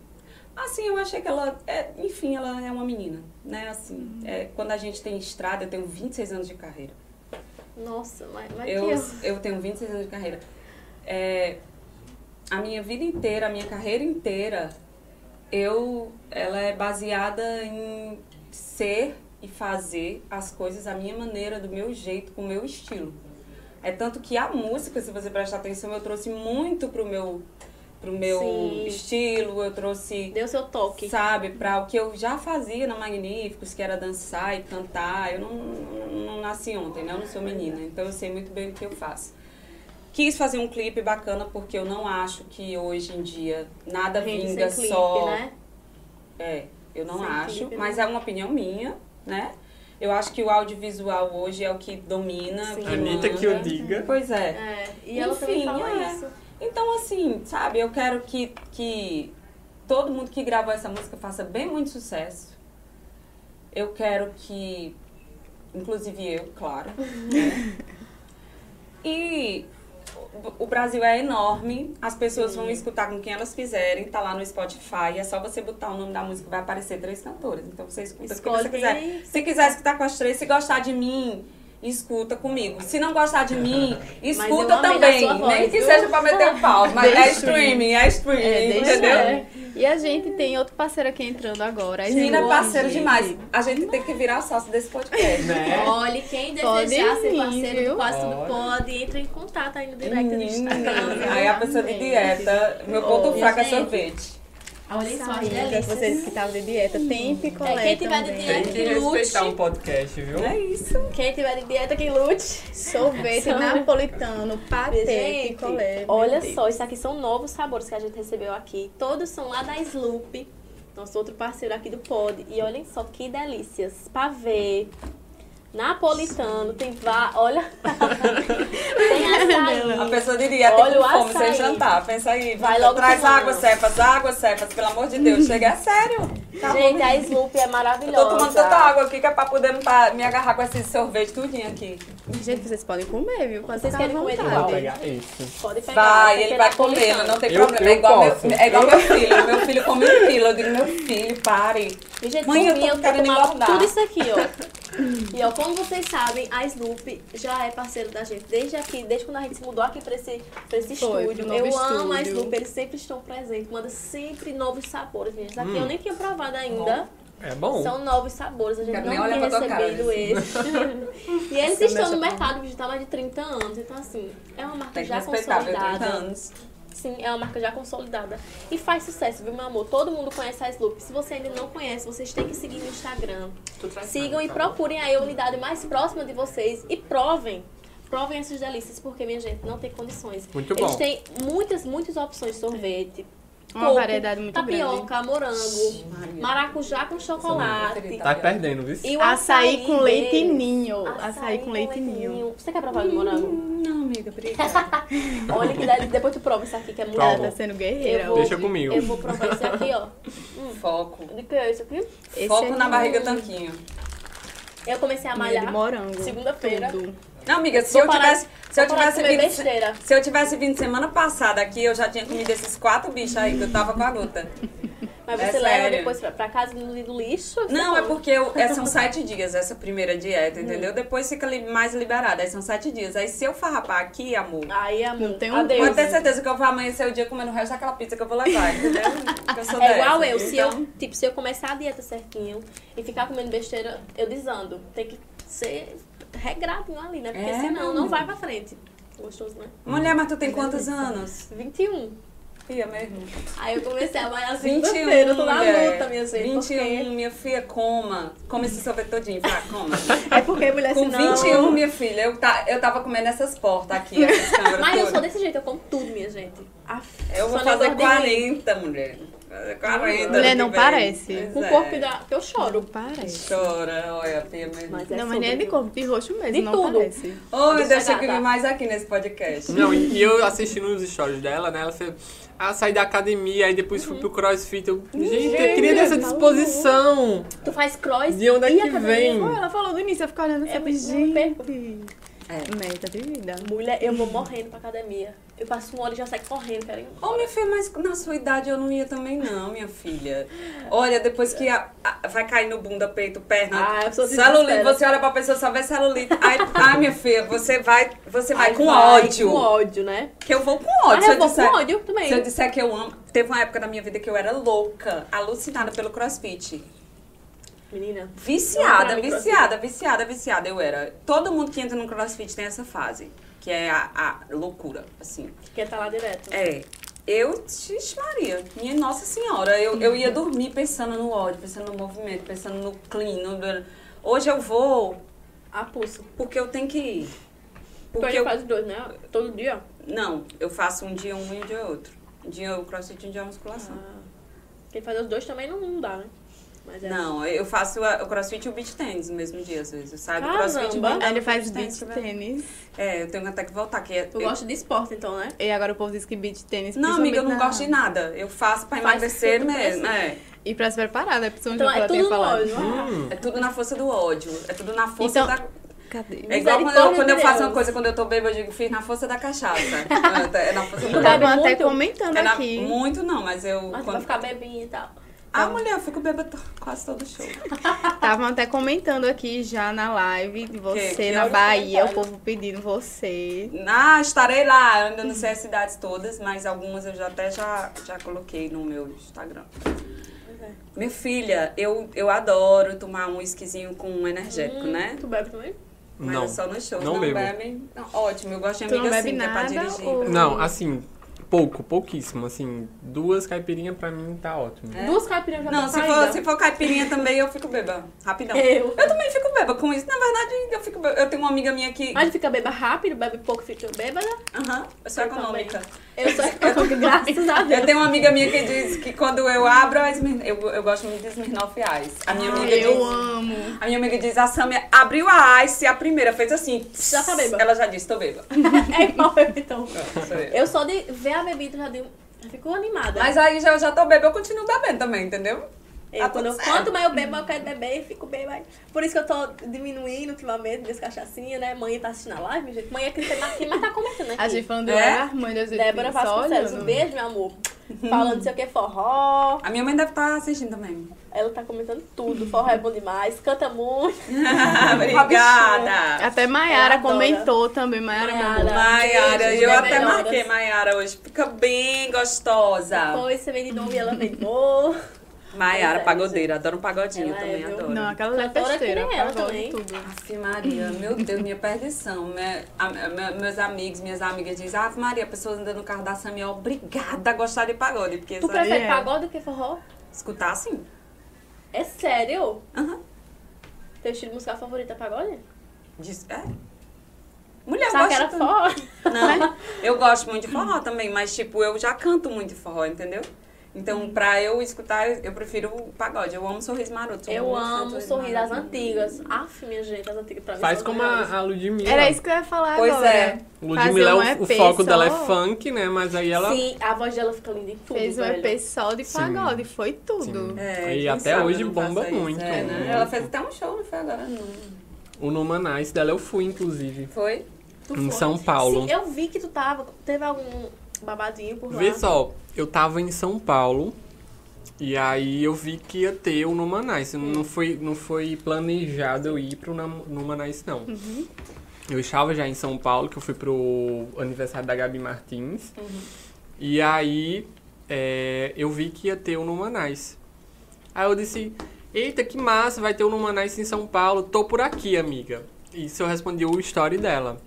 Assim, eu achei que ela. é- enfim, ela é uma menina, né? Assim, é, quando a gente tem estrada, eu tenho 26 anos de carreira. Nossa, mas, mas Eu, eu... eu tenho 26 anos de carreira. É, a minha vida inteira, a minha carreira inteira, eu, ela é baseada em ser e fazer as coisas da minha maneira, do meu jeito, com o meu estilo. É tanto que a música, se você prestar atenção, eu trouxe muito pro meu, pro meu Sim. estilo, eu trouxe Deu seu toque. sabe, para o que eu já fazia na Magníficos, que era dançar e cantar. Eu não, não, não nasci ontem, né? Eu não sou menina, então eu sei muito bem o que eu faço. Quis fazer um clipe bacana porque eu não acho que hoje em dia nada vinga sem clipe, só. né? É, eu não Sem acho, clipe, mas né? é uma opinião minha, né? Eu acho que o audiovisual hoje é o que domina. Sim. que Anitta manda. que eu diga. Pois é. É, e ela Enfim, fala é. isso. Então, assim, sabe, eu quero que, que todo mundo que gravou essa música faça bem muito sucesso. Eu quero que, inclusive eu, claro. né? [laughs] E o- Brasil é enorme, as pessoas vão escutar com quem elas quiserem, tá lá no Spotify, é só você botar o nome da música, vai aparecer três cantores. Então você escuta o que Escolhe você quiser. Se quiser escutar com as três, se gostar de mim, escuta comigo. Se não gostar de mim, [laughs] escuta também. voz, Nem que viu? seja pra meter o pau, mas é streaming, é streaming, É, entendeu? é. E a gente tem outro parceiro aqui entrando agora. a Menina é Slow, parceiro gente. demais. A gente tem que virar sócio desse podcast. Né? Olha, quem Pode desejar ser parceiro viu? do Quase Tudo. Pode, entra em contato aí no direct do Instagram. Menina, Aí a pessoa de dieta, meu ponto Olha, fraco é sorvete. Olha só as delícias. vocês que estavam de dieta, tem picolé É, quem tiver de dieta, Tem que lute. respeitar o podcast, viu? É isso. Quem tiver de dieta, que lute. Sorvete São- napolitano, patê, Gente, picolé. olha Deus. só, isso aqui são novos sabores que a gente recebeu aqui. Todos são lá da Sloop, nosso outro parceiro aqui do Pod. E olhem só que delícias. Pavê, napolitano, tem vá, olha. [laughs] tem açaí. A pessoa dieta Olha o fome açaí. sem jantar. Pensa aí. Vai logo Traz água, cepas, água, cepas, pelo amor de Deus. Chega, é sério. Tá Gente, bom. a Sloop é Eu maravilhosa. tô tomando tanta água aqui que é pra poder não me agarrar com esse sorvete tudinho aqui. Gente, vocês podem comer, viu? Pode Vocês querem comer de vontade. Vou qual? pegar esse. Pode pegar. Vai, ele vai comendo, napolitano. não tem Eu- problema. eu é igual, posso. meu, é igual meu filho. Meu filho come um quilo. Eu digo, meu filho, pare. E, gente, Mãe, eu tô eu querendo engordar. tudo isso aqui, ó. [laughs] e ó, como vocês sabem, a Sloop já é parceiro da gente desde aqui, desde quando a gente se mudou aqui pra esse, pra esse Foi, estúdio. Eu amo a estúdio. Sloop, eles sempre estão presentes, mandam sempre novos sabores, gente. Aqui Hum. eu nem tinha provado ainda. É bom. São novos sabores, a gente Quero não tinha recebido esse. [laughs] e eles Essa estão no mercado já há mais de 30 anos. Então, assim, é uma marca Tem que já viu? 30 consolidada. anos. Sim, é uma marca já consolidada. E faz sucesso, viu, meu amor? Todo mundo conhece a Sloop. Se você ainda não conhece, vocês têm que seguir no Instagram. Sigam e procurem aí a unidade mais próxima de vocês e provem. Provem essas delícias, porque, minha gente, não tem condições. Muito Eles bom. têm muitas, muitas opções de sorvete. Uma variedade muito tapioca, morango, Maria. maracujá com chocolate. Tá perdendo, viu? E o Açaí com leite ninho. Açaí com leite ninho. Você quer provar de morango? Hum, Não, amiga, obrigada. [laughs] Olha que delícia. Depois tu prova isso aqui, que é muito Ela Prova. bom. tá sendo guerreira. Eu vou- Deixa comigo. Eu vou provar esse aqui, ó. Foco. De que é isso aqui? Esse Foco é na de- barriga tanquinho. Eu comecei a de malhar. morango. Segunda-feira. Não, amiga, se Vou eu parar- tivesse, se eu tivesse vindo, se eu tivesse vindo semana passada aqui, eu já tinha comido esses quatro bichos aí que eu tava com a luta. Mas É você leva sério. depois pra, pra casa no do lixo? Não, é porque eu, [laughs] é, são sete dias essa primeira dieta, entendeu? Depois fica li- mais liberada, aí são sete dias. Aí se eu farrapar aqui, amor, Aí, amor, Não tem um- adeus. pode ter certeza que eu vou amanhecer o dia comendo o resto daquela pizza que eu vou levar, entendeu? [laughs] Porque eu sou É igual dessas. eu, se Então, eu, tipo, se eu começar a dieta certinho e ficar comendo besteira, eu desando. Tem que ser regradinho ali, né? Porque É, senão não vai pra frente. Gostoso, né? Mulher, mas tu tem quantos anos? 21. Filha mesmo. Aí eu comecei a malhar 21, segunda-feira, eu tô na mulher. luta, minha gente. 21, minha filha, coma. Come esse sorvete todinho, vai, coma. [laughs] É porque mulher Com senão... 21, minha filha, eu, tá, eu tava comendo essas portas aqui, essas [laughs] Mas eu todas. sou desse jeito, eu como tudo, minha gente. Aff, Eu vou fazer não engorda em mim. 40, mulher. 40. Mulher, ano não parece. Com o é. corpo da... que eu choro. Parece. Chora, olha, Pia mesmo. Mas é não, mas nem é de corpo, de roxo mesmo, De não tudo. parece. Oh, meu Deixa Deus, a tem que gata. vir mais aqui nesse podcast. Não, e, e eu assistindo os stories dela, né? Ela fez. Ah, saí da academia, aí depois fui pro crossfit. Eu, gente, eu queria ter essa disposição. Tu faz cross De onde é e que academia. vem? Ela falou no início, eu fico olhando É, assim, eu não perco. gente. É. Meta de vida. Mulher, eu vou morrendo pra academia. Eu passo uma hora e já saio correndo, quero ir Ô, minha filha, mas na sua idade eu não ia também não, minha filha. Olha, depois que a- a- vai cair no bunda, peito, perna, Ah, pessoa se celulite, desespera. você olha pra pessoa só vê celulite. Ai, ai, minha filha, você vai, você vai Ai, com vai ódio. Com ódio, né? Que eu vou com ódio. Ah, se eu vou disser- com ódio também. Se eu disser que eu amo... Teve uma época da minha vida que eu era louca, alucinada pelo crossfit. Menina. Viciada, viciada, viciada, viciada eu era. Todo mundo que entra no crossfit tem essa fase, que é a, a loucura, assim. Quer tá lá direto. É. Eu, xixi Maria, minha Nossa Senhora, eu, eu ia dormir pensando no ódio, pensando no movimento, pensando no clean. no- Hoje eu vou A pulso. porque eu tenho que ir. Porque Porque eu faz os dois, né? Todo dia. não, eu faço um dia um e um dia outro. Um dia o crossfit e um dia a musculação. Ah. Quem faz os dois também não, não dá, né? Mas é. Não, eu faço a- o crossfit e o beach tennis no mesmo dia, às vezes. Eu saio do Caramba! crossfit e vou Aí andar ele faz beach beach tennis, tênis. É, eu tenho até que voltar. Que é, Tu eu- gosta de esporte, então, né? E agora o povo diz que beach tênis Não, amiga, eu não gosto de nada. Eu faço pra Faz emagrecer mesmo. pra É. E pra se preparar, né? Principalmente Então é tudo no ódio. Ah, Hum. É tudo na força do ódio. É tudo na força Então- da. Cadê? É igual quando eu, quando eu faço uma coisa, quando eu tô bêbada, eu digo, fiz na força da cachaça. [laughs] é na força do Tu ódio. bebe Estavam até comentando É na- aqui. muito não, mas eu. Mas quando... ficar bebinha e tal. Ah, mulher, eu fico bêbada to- quase todo show. [laughs] Estavam até comentando aqui já na live de você que na olha os Bahia, o povo pedindo você. Ah, estarei lá. Eu ainda não sei as cidades todas, mas algumas eu já até já, já coloquei no meu Instagram. Pois é. Minha filha, eu, eu adoro tomar um whiskyzinho com um energético, Hum, né? Tu bebe também? Mas Não. é só nos shows. Não Não, bebo. bebe. Não, ótimo, eu gosto de amiga bebe assim, que é pra nada, dirigir. ou- Não, assim, pouco, pouquíssimo. Assim, duas caipirinhas pra mim tá ótimo. É? Duas caipirinhas já Não, tá se saída. for, se for caipirinha também, eu fico beba. Rapidão. Eu. Eu também fico beba com isso. Na verdade, eu fico beba. Eu tenho uma amiga minha que. Mas fica beba rápido, bebe pouco, fica bêbada. Aham, eu sou Eu também. Eu sou econômica, [laughs] graças a Deus. Eu tenho uma amiga minha que diz que quando eu abro, a eu, eu gosto muito de Smirnoff Ice. A minha amiga eu diz. amo. A minha amiga diz, a Samia abriu a Ice, a primeira, fez assim. Já tá bêbada. Ela já disse, tô beba. [laughs] É igual eu, então. Sou eu. Eu só de ver a bebida já, digo, já fico animada. Mas aí já, eu já tô beba, eu continuo bebendo também, entendeu? Eu, Tá quando eu- certo. quanto mais eu bebo, mais eu quero beber e fico bem mais. Por isso que eu tô diminuindo ultimamente minhas cachaçinhas, né? Mãe tá assistindo a live, gente. Mãe é que tem aqui, mas tá comentando aqui. A gente falando É? da mãe das Débora Vasconcelos, um beijo, meu amor. Falando não sei o que, forró. A minha mãe deve estar assistindo também. Ela tá comentando tudo. Forró é bom demais, canta muito. [laughs] Obrigada. Até Maiara comentou também, Maiara Maiara. eu né, até melhoras. marquei Maiara hoje. Fica bem gostosa. Depois você vem de novo e ela vem de novo. Maiara, é, pagodeira. Adoro um pagodinho Ela é, também, viu? adoro. Não, aquela é que festeira, também. tudo. Ave Maria, meu Deus, minha perdição. Minha- a- me- meus amigos, minhas amigas dizem, Ave Maria, a pessoa andando no carro da Samia, é obrigada a gostar de pagode. Porque Tu sabe, prefere é. pagode do que forró? escutar assim. É sério? Aham. Teu estilo musical favorito é pagode? Diz, é. Mulher, eu Sabe que era forró? Não, [laughs] eu gosto muito de forró também, mas tipo, eu já canto muito de forró, entendeu? Então, pra eu escutar, eu prefiro o pagode. Eu amo Sorriso Maroto. Eu amo do o sorriso das antigas. Aff, minha gente, as antigas pra mim Faz como melhores. a, a Ludmilla. Era isso que eu ia falar Pois agora. é. Ludmilla, Fazer um o, o EP foco dela é só. funk, né? Mas aí ela... Sim, a voz dela fica linda em tudo, Fez um velho. EP só de Sim. pagode, foi tudo. Sim. É, E até hoje bomba muito, é, né? muito. Ela fez até um show, não foi agora? Não. O Numanice dela eu fui, inclusive. Foi? Tu Em foi? São Paulo. Sim, eu vi que tu tava. Teve algum babadinho por lá. Vê só, eu tava em São Paulo e aí eu vi que ia ter o Numanice. Não foi, não foi planejado eu ir pro Numanice, não. Eu estava já em São Paulo, que eu fui pro aniversário da Gabi Martins. E aí é, eu vi que ia ter o Numanice. Aí eu disse, eita, que massa, vai ter o Numanice em São Paulo. Tô por aqui, amiga. Isso eu respondi o story dela.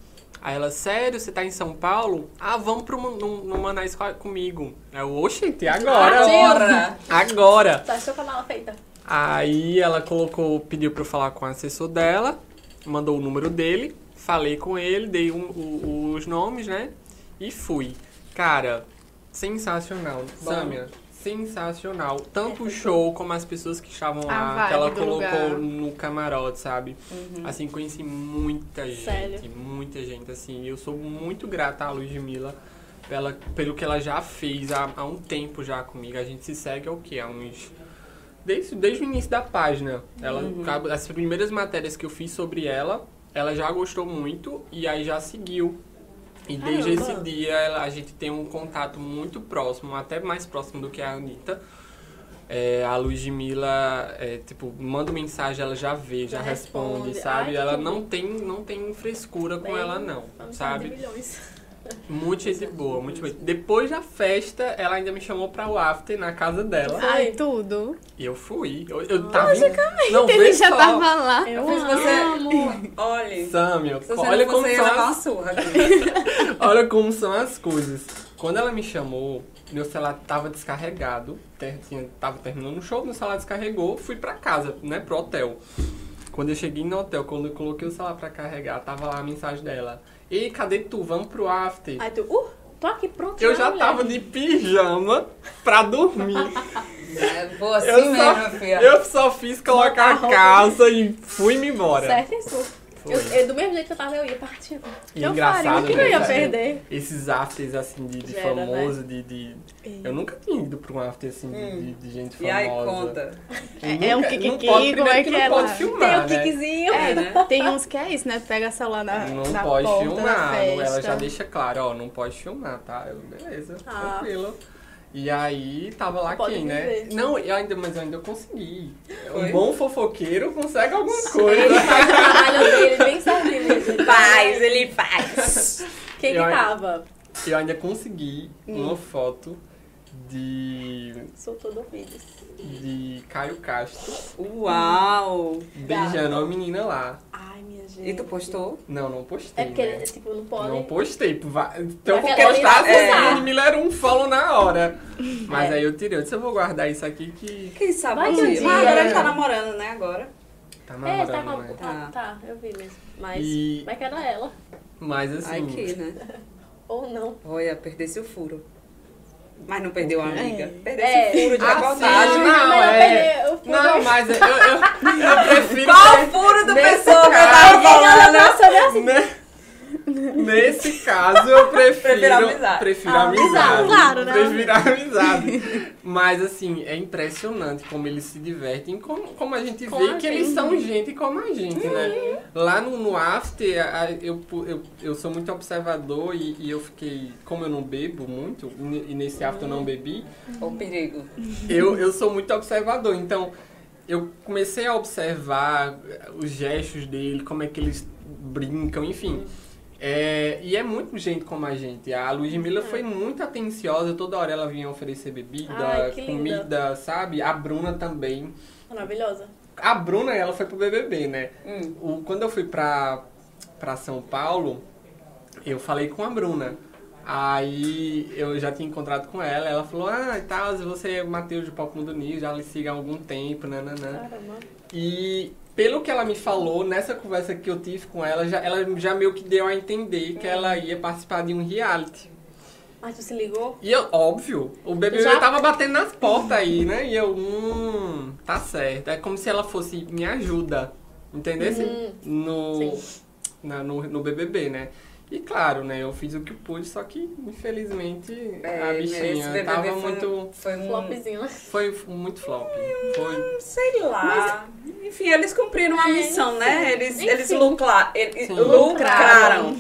Aí ela, sério, você tá em São Paulo? Ah, vamos pro Num- Numanice co- comigo. Aí eu, oxente, agora. Agora! Agora. Tá achou com a mala feita? Aí ela colocou, pediu pra eu falar com o assessor dela, mandou o número dele, falei com ele, dei um- o- os nomes, né? E fui. Cara, sensacional. Bom. Sâmia, sensacional. Tanto o show como as pessoas que estavam lá, vibe que ela do colocou lugar. no camarote, sabe? Assim, conheci muita gente, Sério? muita gente, assim. Eu sou muito grata à Ludmilla pela, pelo que ela já fez há, há um tempo já comigo. A gente se segue o quê? Há uns... Desde, desde o início da página. Ela, As primeiras matérias que eu fiz sobre ela, ela já gostou muito e aí já seguiu. E desde Caramba. esse dia ela- a gente tem um contato muito próximo, até mais próximo do que a Anitta. É, a Ludmilla, é, tipo, manda mensagem, ela já vê, já, Já responde, responde. sabe? Ai, que ela tudo. não tem, não tem frescura com Bem, ela, não, sabe? milhões. Muito gente boa, muito boa. Depois da festa, ela ainda me chamou pra o after na casa dela. Ai, tudo. E eu fui. Eu, eu tava. Não, Ele já só. tava lá. Eu fiz [laughs] você- Olha, Samuel, olha como são as. [laughs] Olha como são as coisas. Quando ela me chamou, meu celular tava descarregado. tinha- tava terminando o show, meu celular descarregou, fui pra casa, né, pro hotel. Quando eu cheguei no hotel, quando eu coloquei o celular pra carregar, tava lá a mensagem dela. Ei, cadê tu? Vamos pro after. Aí tu, uh, tô aqui pronto. Eu já tava de pijama pra dormir. [laughs] É, vou assim Eu mesmo, só, filha. eu só fiz colocar a a roupa. calça e fui-me embora. Certo isso. Eu, eu, do mesmo jeito que eu tava, eu ia partir. E Eu engraçado, faria, O que eu ia né, perder? Esses afters assim de, de Gera, né? famoso, de, de. Eu nunca tinha ido pra um after assim de, de, de gente E famosa. aí, conta. É- é um Nunca- kikiki, não pode, como é que não é pode lá? Tem filmar, o né? kickzinho. É, né? [laughs] Tem uns que é isso, né? Pega celular na, Não na pode porta filmar, ela já deixa claro, ó, não pode filmar, tá? Eu, beleza, Ah. tranquilo. E aí tava lá Pode quem, né? Não, eu ainda, mas eu ainda consegui. Foi? Um bom fofoqueiro consegue alguma [laughs] Ele coisa. faz o trabalho dele bem certinho. Faz, ele faz. Quem que Eu- tava? Eu ainda consegui Hum. uma foto de, Soltou do vídeo. de Caio Castro Uau! beijando uma menina lá. Ai, minha gente. E tu postou? Não, não postei. É porque, né? tipo, não pode... Não postei. Então, ele postar, é. a Ludmilla era um follow na hora. Mas É. aí eu tirei. Eu disse, eu vou guardar isso aqui que Quem sabe Vai um que dia. dia. Mas agora ele tá namorando, né? Agora. tá É, namorando, tá com... né? Ah, tá, eu vi mesmo. Mas E- vai que era ela. Mas assim... Ai, que, né? [laughs] Ou não. Olha, perdesse o furo. Mas não perdeu a amiga. Perdesse É. o furo de Ah, reportagem. sim, Não, não, é. Não, mas eu, eu, eu [laughs] prefiro... Qual o furo do pessoa que eu tava falando? assim. Ne- [laughs] Nesse caso, eu prefiro. Prefiro amizade. Prefiro Ah, amizade. claro, né? Prefiro amizade. Mas, assim, é impressionante como eles se divertem, como, como a gente Com vê a que eles gente. são gente como a gente, né? Lá no, no After, a- eu, eu, eu sou muito observador e, e eu fiquei. Como eu não bebo muito, e nesse After eu não bebi, O perigo. eu, eu sou muito observador, então eu comecei a observar os gestos dele, como é que eles brincam, enfim. É, e é muito gente como a gente. A Ludmilla foi muito atenciosa, toda hora ela vinha oferecer bebida, Ai, linda. comida, sabe? A Bruna também. Maravilhosa. A Bruna, ela foi pro BBB, né? Hum. O, quando eu fui pra, pra São Paulo, eu falei com a Bruna. Aí eu já tinha encontrado com ela, ela falou, ah, e tal, você é o Matheus de Pop Mundo News, já lhe siga há algum tempo, nananã. Caramba. E pelo que ela me falou, nessa conversa que eu tive com ela, já, ela já meio que deu a entender que ela ia participar de um reality. Mas tu se ligou? E eu, óbvio, o BBB Já- tava batendo nas portas aí, né? E eu, hum, tá certo. É como se ela fosse me ajuda, entendeu? Uhum. No, Sim. na- no, no BBB, né? E claro, né? Eu fiz o que pude, só que infelizmente a esse bichinha tava foi, muito. Foi um... Flopzinho. Foi muito flop. Foi. Sei lá. Enfim, eles cumpriram a É, missão, né? Eles, enfim. eles lucra, eles Sim. lucraram.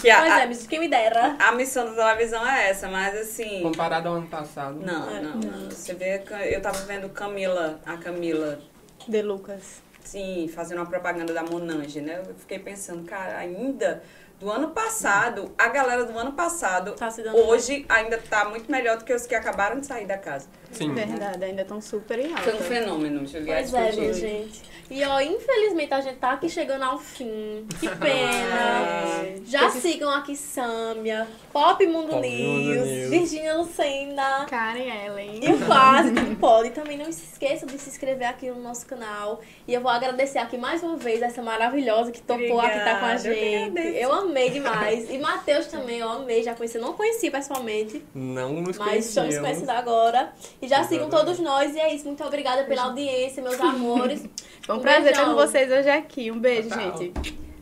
Que a, Pois é, mas quem me dera. a missão da televisão é essa, mas assim. Comparado ao ano passado. Não, É. não, não. Você vê, que eu tava vendo Camila, a Camila, De Lucas. sim, fazendo uma propaganda da Monange, né? Eu fiquei pensando, cara, ainda do ano passado, a galera do ano passado, Tá hoje ainda tá muito melhor do que os que acabaram de sair da casa. Sim. Verdade, ainda estão super em Foi um alta. fenômeno, cheguei a Pois é, gente. E ó, infelizmente a gente tá aqui chegando ao fim. Que [laughs] pena. Já sigam aqui Sâmia, Pop Mundo Pop News, News. Virgínia Lucena. Karen Ellen. E o Quase Tudo Pode. E também não se esqueça de se inscrever aqui no nosso canal. E eu vou agradecer aqui mais uma vez essa maravilhosa que topou aqui estar com a Obrigada, eu que gente. agradeço. Eu amei demais. E Matheus também, eu amei, já conheci. Não conheci pessoalmente, Não nos mas estamos conhecendo agora. E já sigam todos nós. E é isso. Muito obrigada pela audiência, meus amores. [laughs] Foi um Um prazer beijão. ter com vocês hoje aqui. Um beijo, Tchau. gente.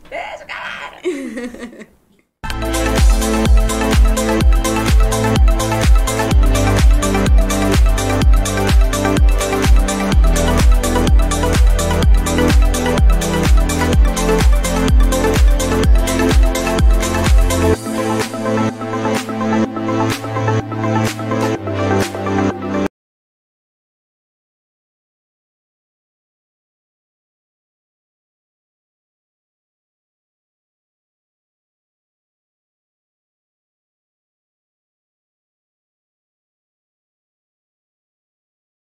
Beijo, galera! [laughs]